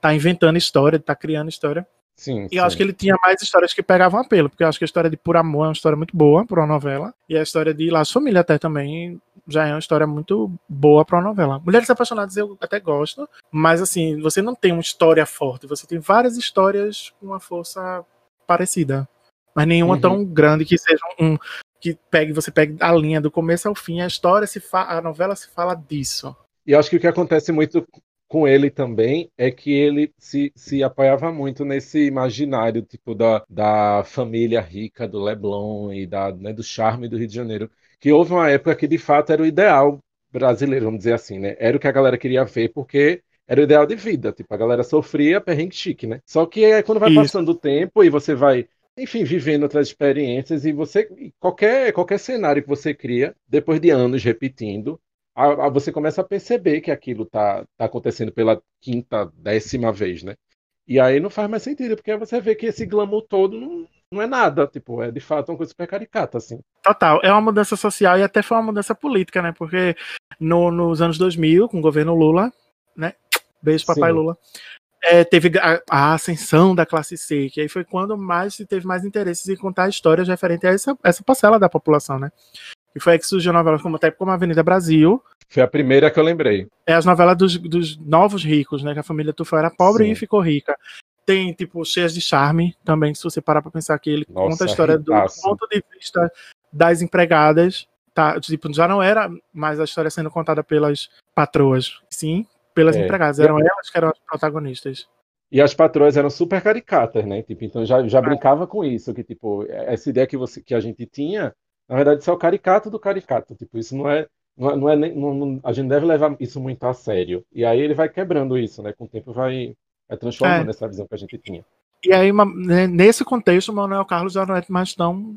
tá inventando história, de tá criando história. Sim. E eu acho que ele tinha mais histórias que pegavam apelo, porque eu acho que a história de Por Amor é uma história muito boa para uma novela, e a história de Laço Família até também já é uma história muito boa para uma novela. Mulheres Apaixonadas eu até gosto, mas assim, você não tem uma história forte, você tem várias histórias com uma força parecida, mas nenhuma Uhum. tão grande que seja um que pegue, você pegue a linha do começo ao fim, a história se fa a novela se fala disso. E eu acho que o que acontece muito com ele também é que ele se, se apoiava muito nesse imaginário tipo da, da família rica do Leblon e da, né, do charme do Rio de Janeiro, que houve uma época que de fato era o ideal brasileiro, vamos dizer assim, né? Era o que a galera queria ver porque era o ideal de vida, tipo, a galera sofria perrengue chique, né? Só que aí, quando vai Isso. passando o tempo e você vai enfim, vivendo outras experiências e você qualquer qualquer cenário que você cria depois de anos repetindo, a- a- você começa a perceber que aquilo tá, tá acontecendo pela quinta, décima vez, né? E aí não faz mais sentido, porque você vê que esse glamour todo não, não é nada, tipo, é de fato uma coisa super caricata, assim. Total, é uma mudança social e até foi uma mudança política, né? Porque no- nos anos 2000, com o governo Lula, né? Beijo, papai Sim. Lula. é, teve a, a ascensão da classe C, que aí foi quando mais se teve mais interesses em contar histórias referentes a essa, essa parcela da população, né? E foi aí que surgiu novelas como até como Avenida Brasil, Foi a primeira que eu lembrei. é as novelas dos, dos novos ricos, né? Que a família Tufão era pobre Sim. e ficou rica. Tem, tipo, Cheias de Charme também, se você parar pra pensar que ele Nossa, conta a história do ponto de vista das empregadas, tá? Tipo, já não era mais a história sendo contada pelas patroas, sim, pelas É. empregadas. Eram elas que eram as protagonistas. E as patroas eram super caricatas, né? Tipo, então já, já brincava com isso, que tipo, essa ideia que, você, que a gente tinha, na verdade, isso é o caricato do caricato. Tipo, isso não é. Não é, não é não- não- a gente deve levar isso muito a sério. E aí ele vai quebrando isso, né? Com o tempo vai, vai transformando É. essa visão que a gente tinha. E aí, né, nesse contexto, o Manuel Carlos já não é mais tão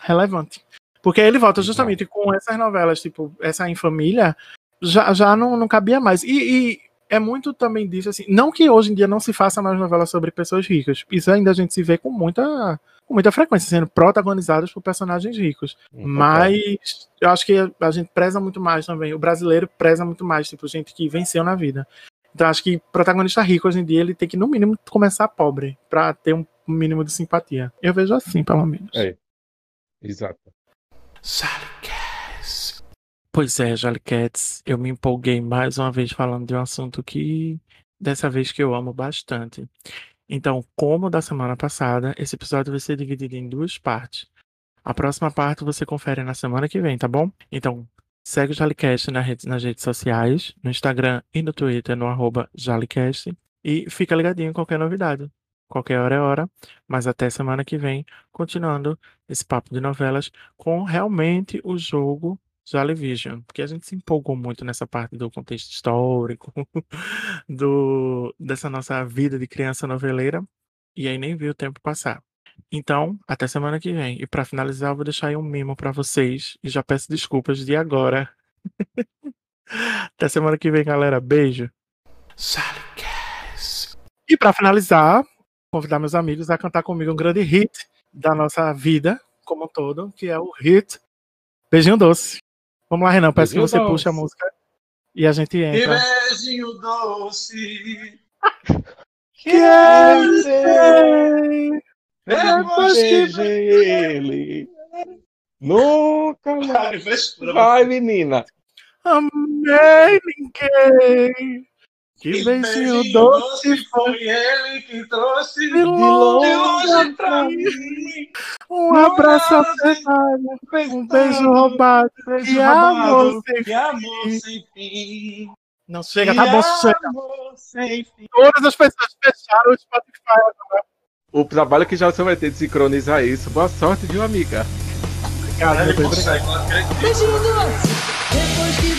relevante. Porque ele volta justamente com essas novelas, tipo, essa em família, já, já não, não cabia mais. E, e é muito também disso, assim, não que hoje em dia não se faça mais novelas sobre pessoas ricas. Isso ainda a gente se vê com muita, com muita frequência, sendo protagonizadas por personagens ricos. Então, Mas eu acho que a gente preza muito mais também. O brasileiro preza muito mais, tipo, gente que venceu na vida. Então acho que protagonista rico hoje em dia ele tem que, no mínimo, começar pobre pra ter um mínimo de simpatia. Eu vejo assim, pelo menos. É. Exato. Pois é, Jaliquettes, eu me empolguei mais uma vez falando de um assunto que dessa vez que eu amo bastante. Então, como da semana passada, esse episódio vai ser dividido em duas partes. A próxima parte você confere na semana que vem, tá bom? Então, segue o Jalicast na rede- nas redes sociais, no Instagram e no Twitter, no arroba Jalicast. E fica ligadinho em qualquer novidade. Qualquer hora é hora. Mas até semana que vem, continuando esse papo de novelas com realmente o jogo Jalevision, porque a gente se empolgou muito nessa parte do contexto histórico, do dessa nossa vida de criança noveleira, e aí nem viu o tempo passar. Então, até semana que vem. E para finalizar, eu vou deixar aí um mimo para vocês e já peço desculpas de agora. até semana que vem, galera. Beijo. E para finalizar, convidar meus amigos a cantar comigo um grande hit da nossa vida como um todo, que é o hit Beijinho Doce. Vamos lá, Renan, peço que você Doce. puxe a música e a gente entra. beijinho doce. Quero ser. Depois que ele. Nunca mais. Vai, menina. Amei ninguém. Que beijinho doce foi. ele que trouxe De longe pra mim. Um abraço apertado. Um beijo roubado. Que amor sem Que amor sem fim. Não chega, tá bom, chega. Todas as pessoas fecharam o Spotify agora. O trabalho que já você vai ter de sincronizar isso. Boa sorte, viu, amiga? Obrigado, Beijinho doce. Depois que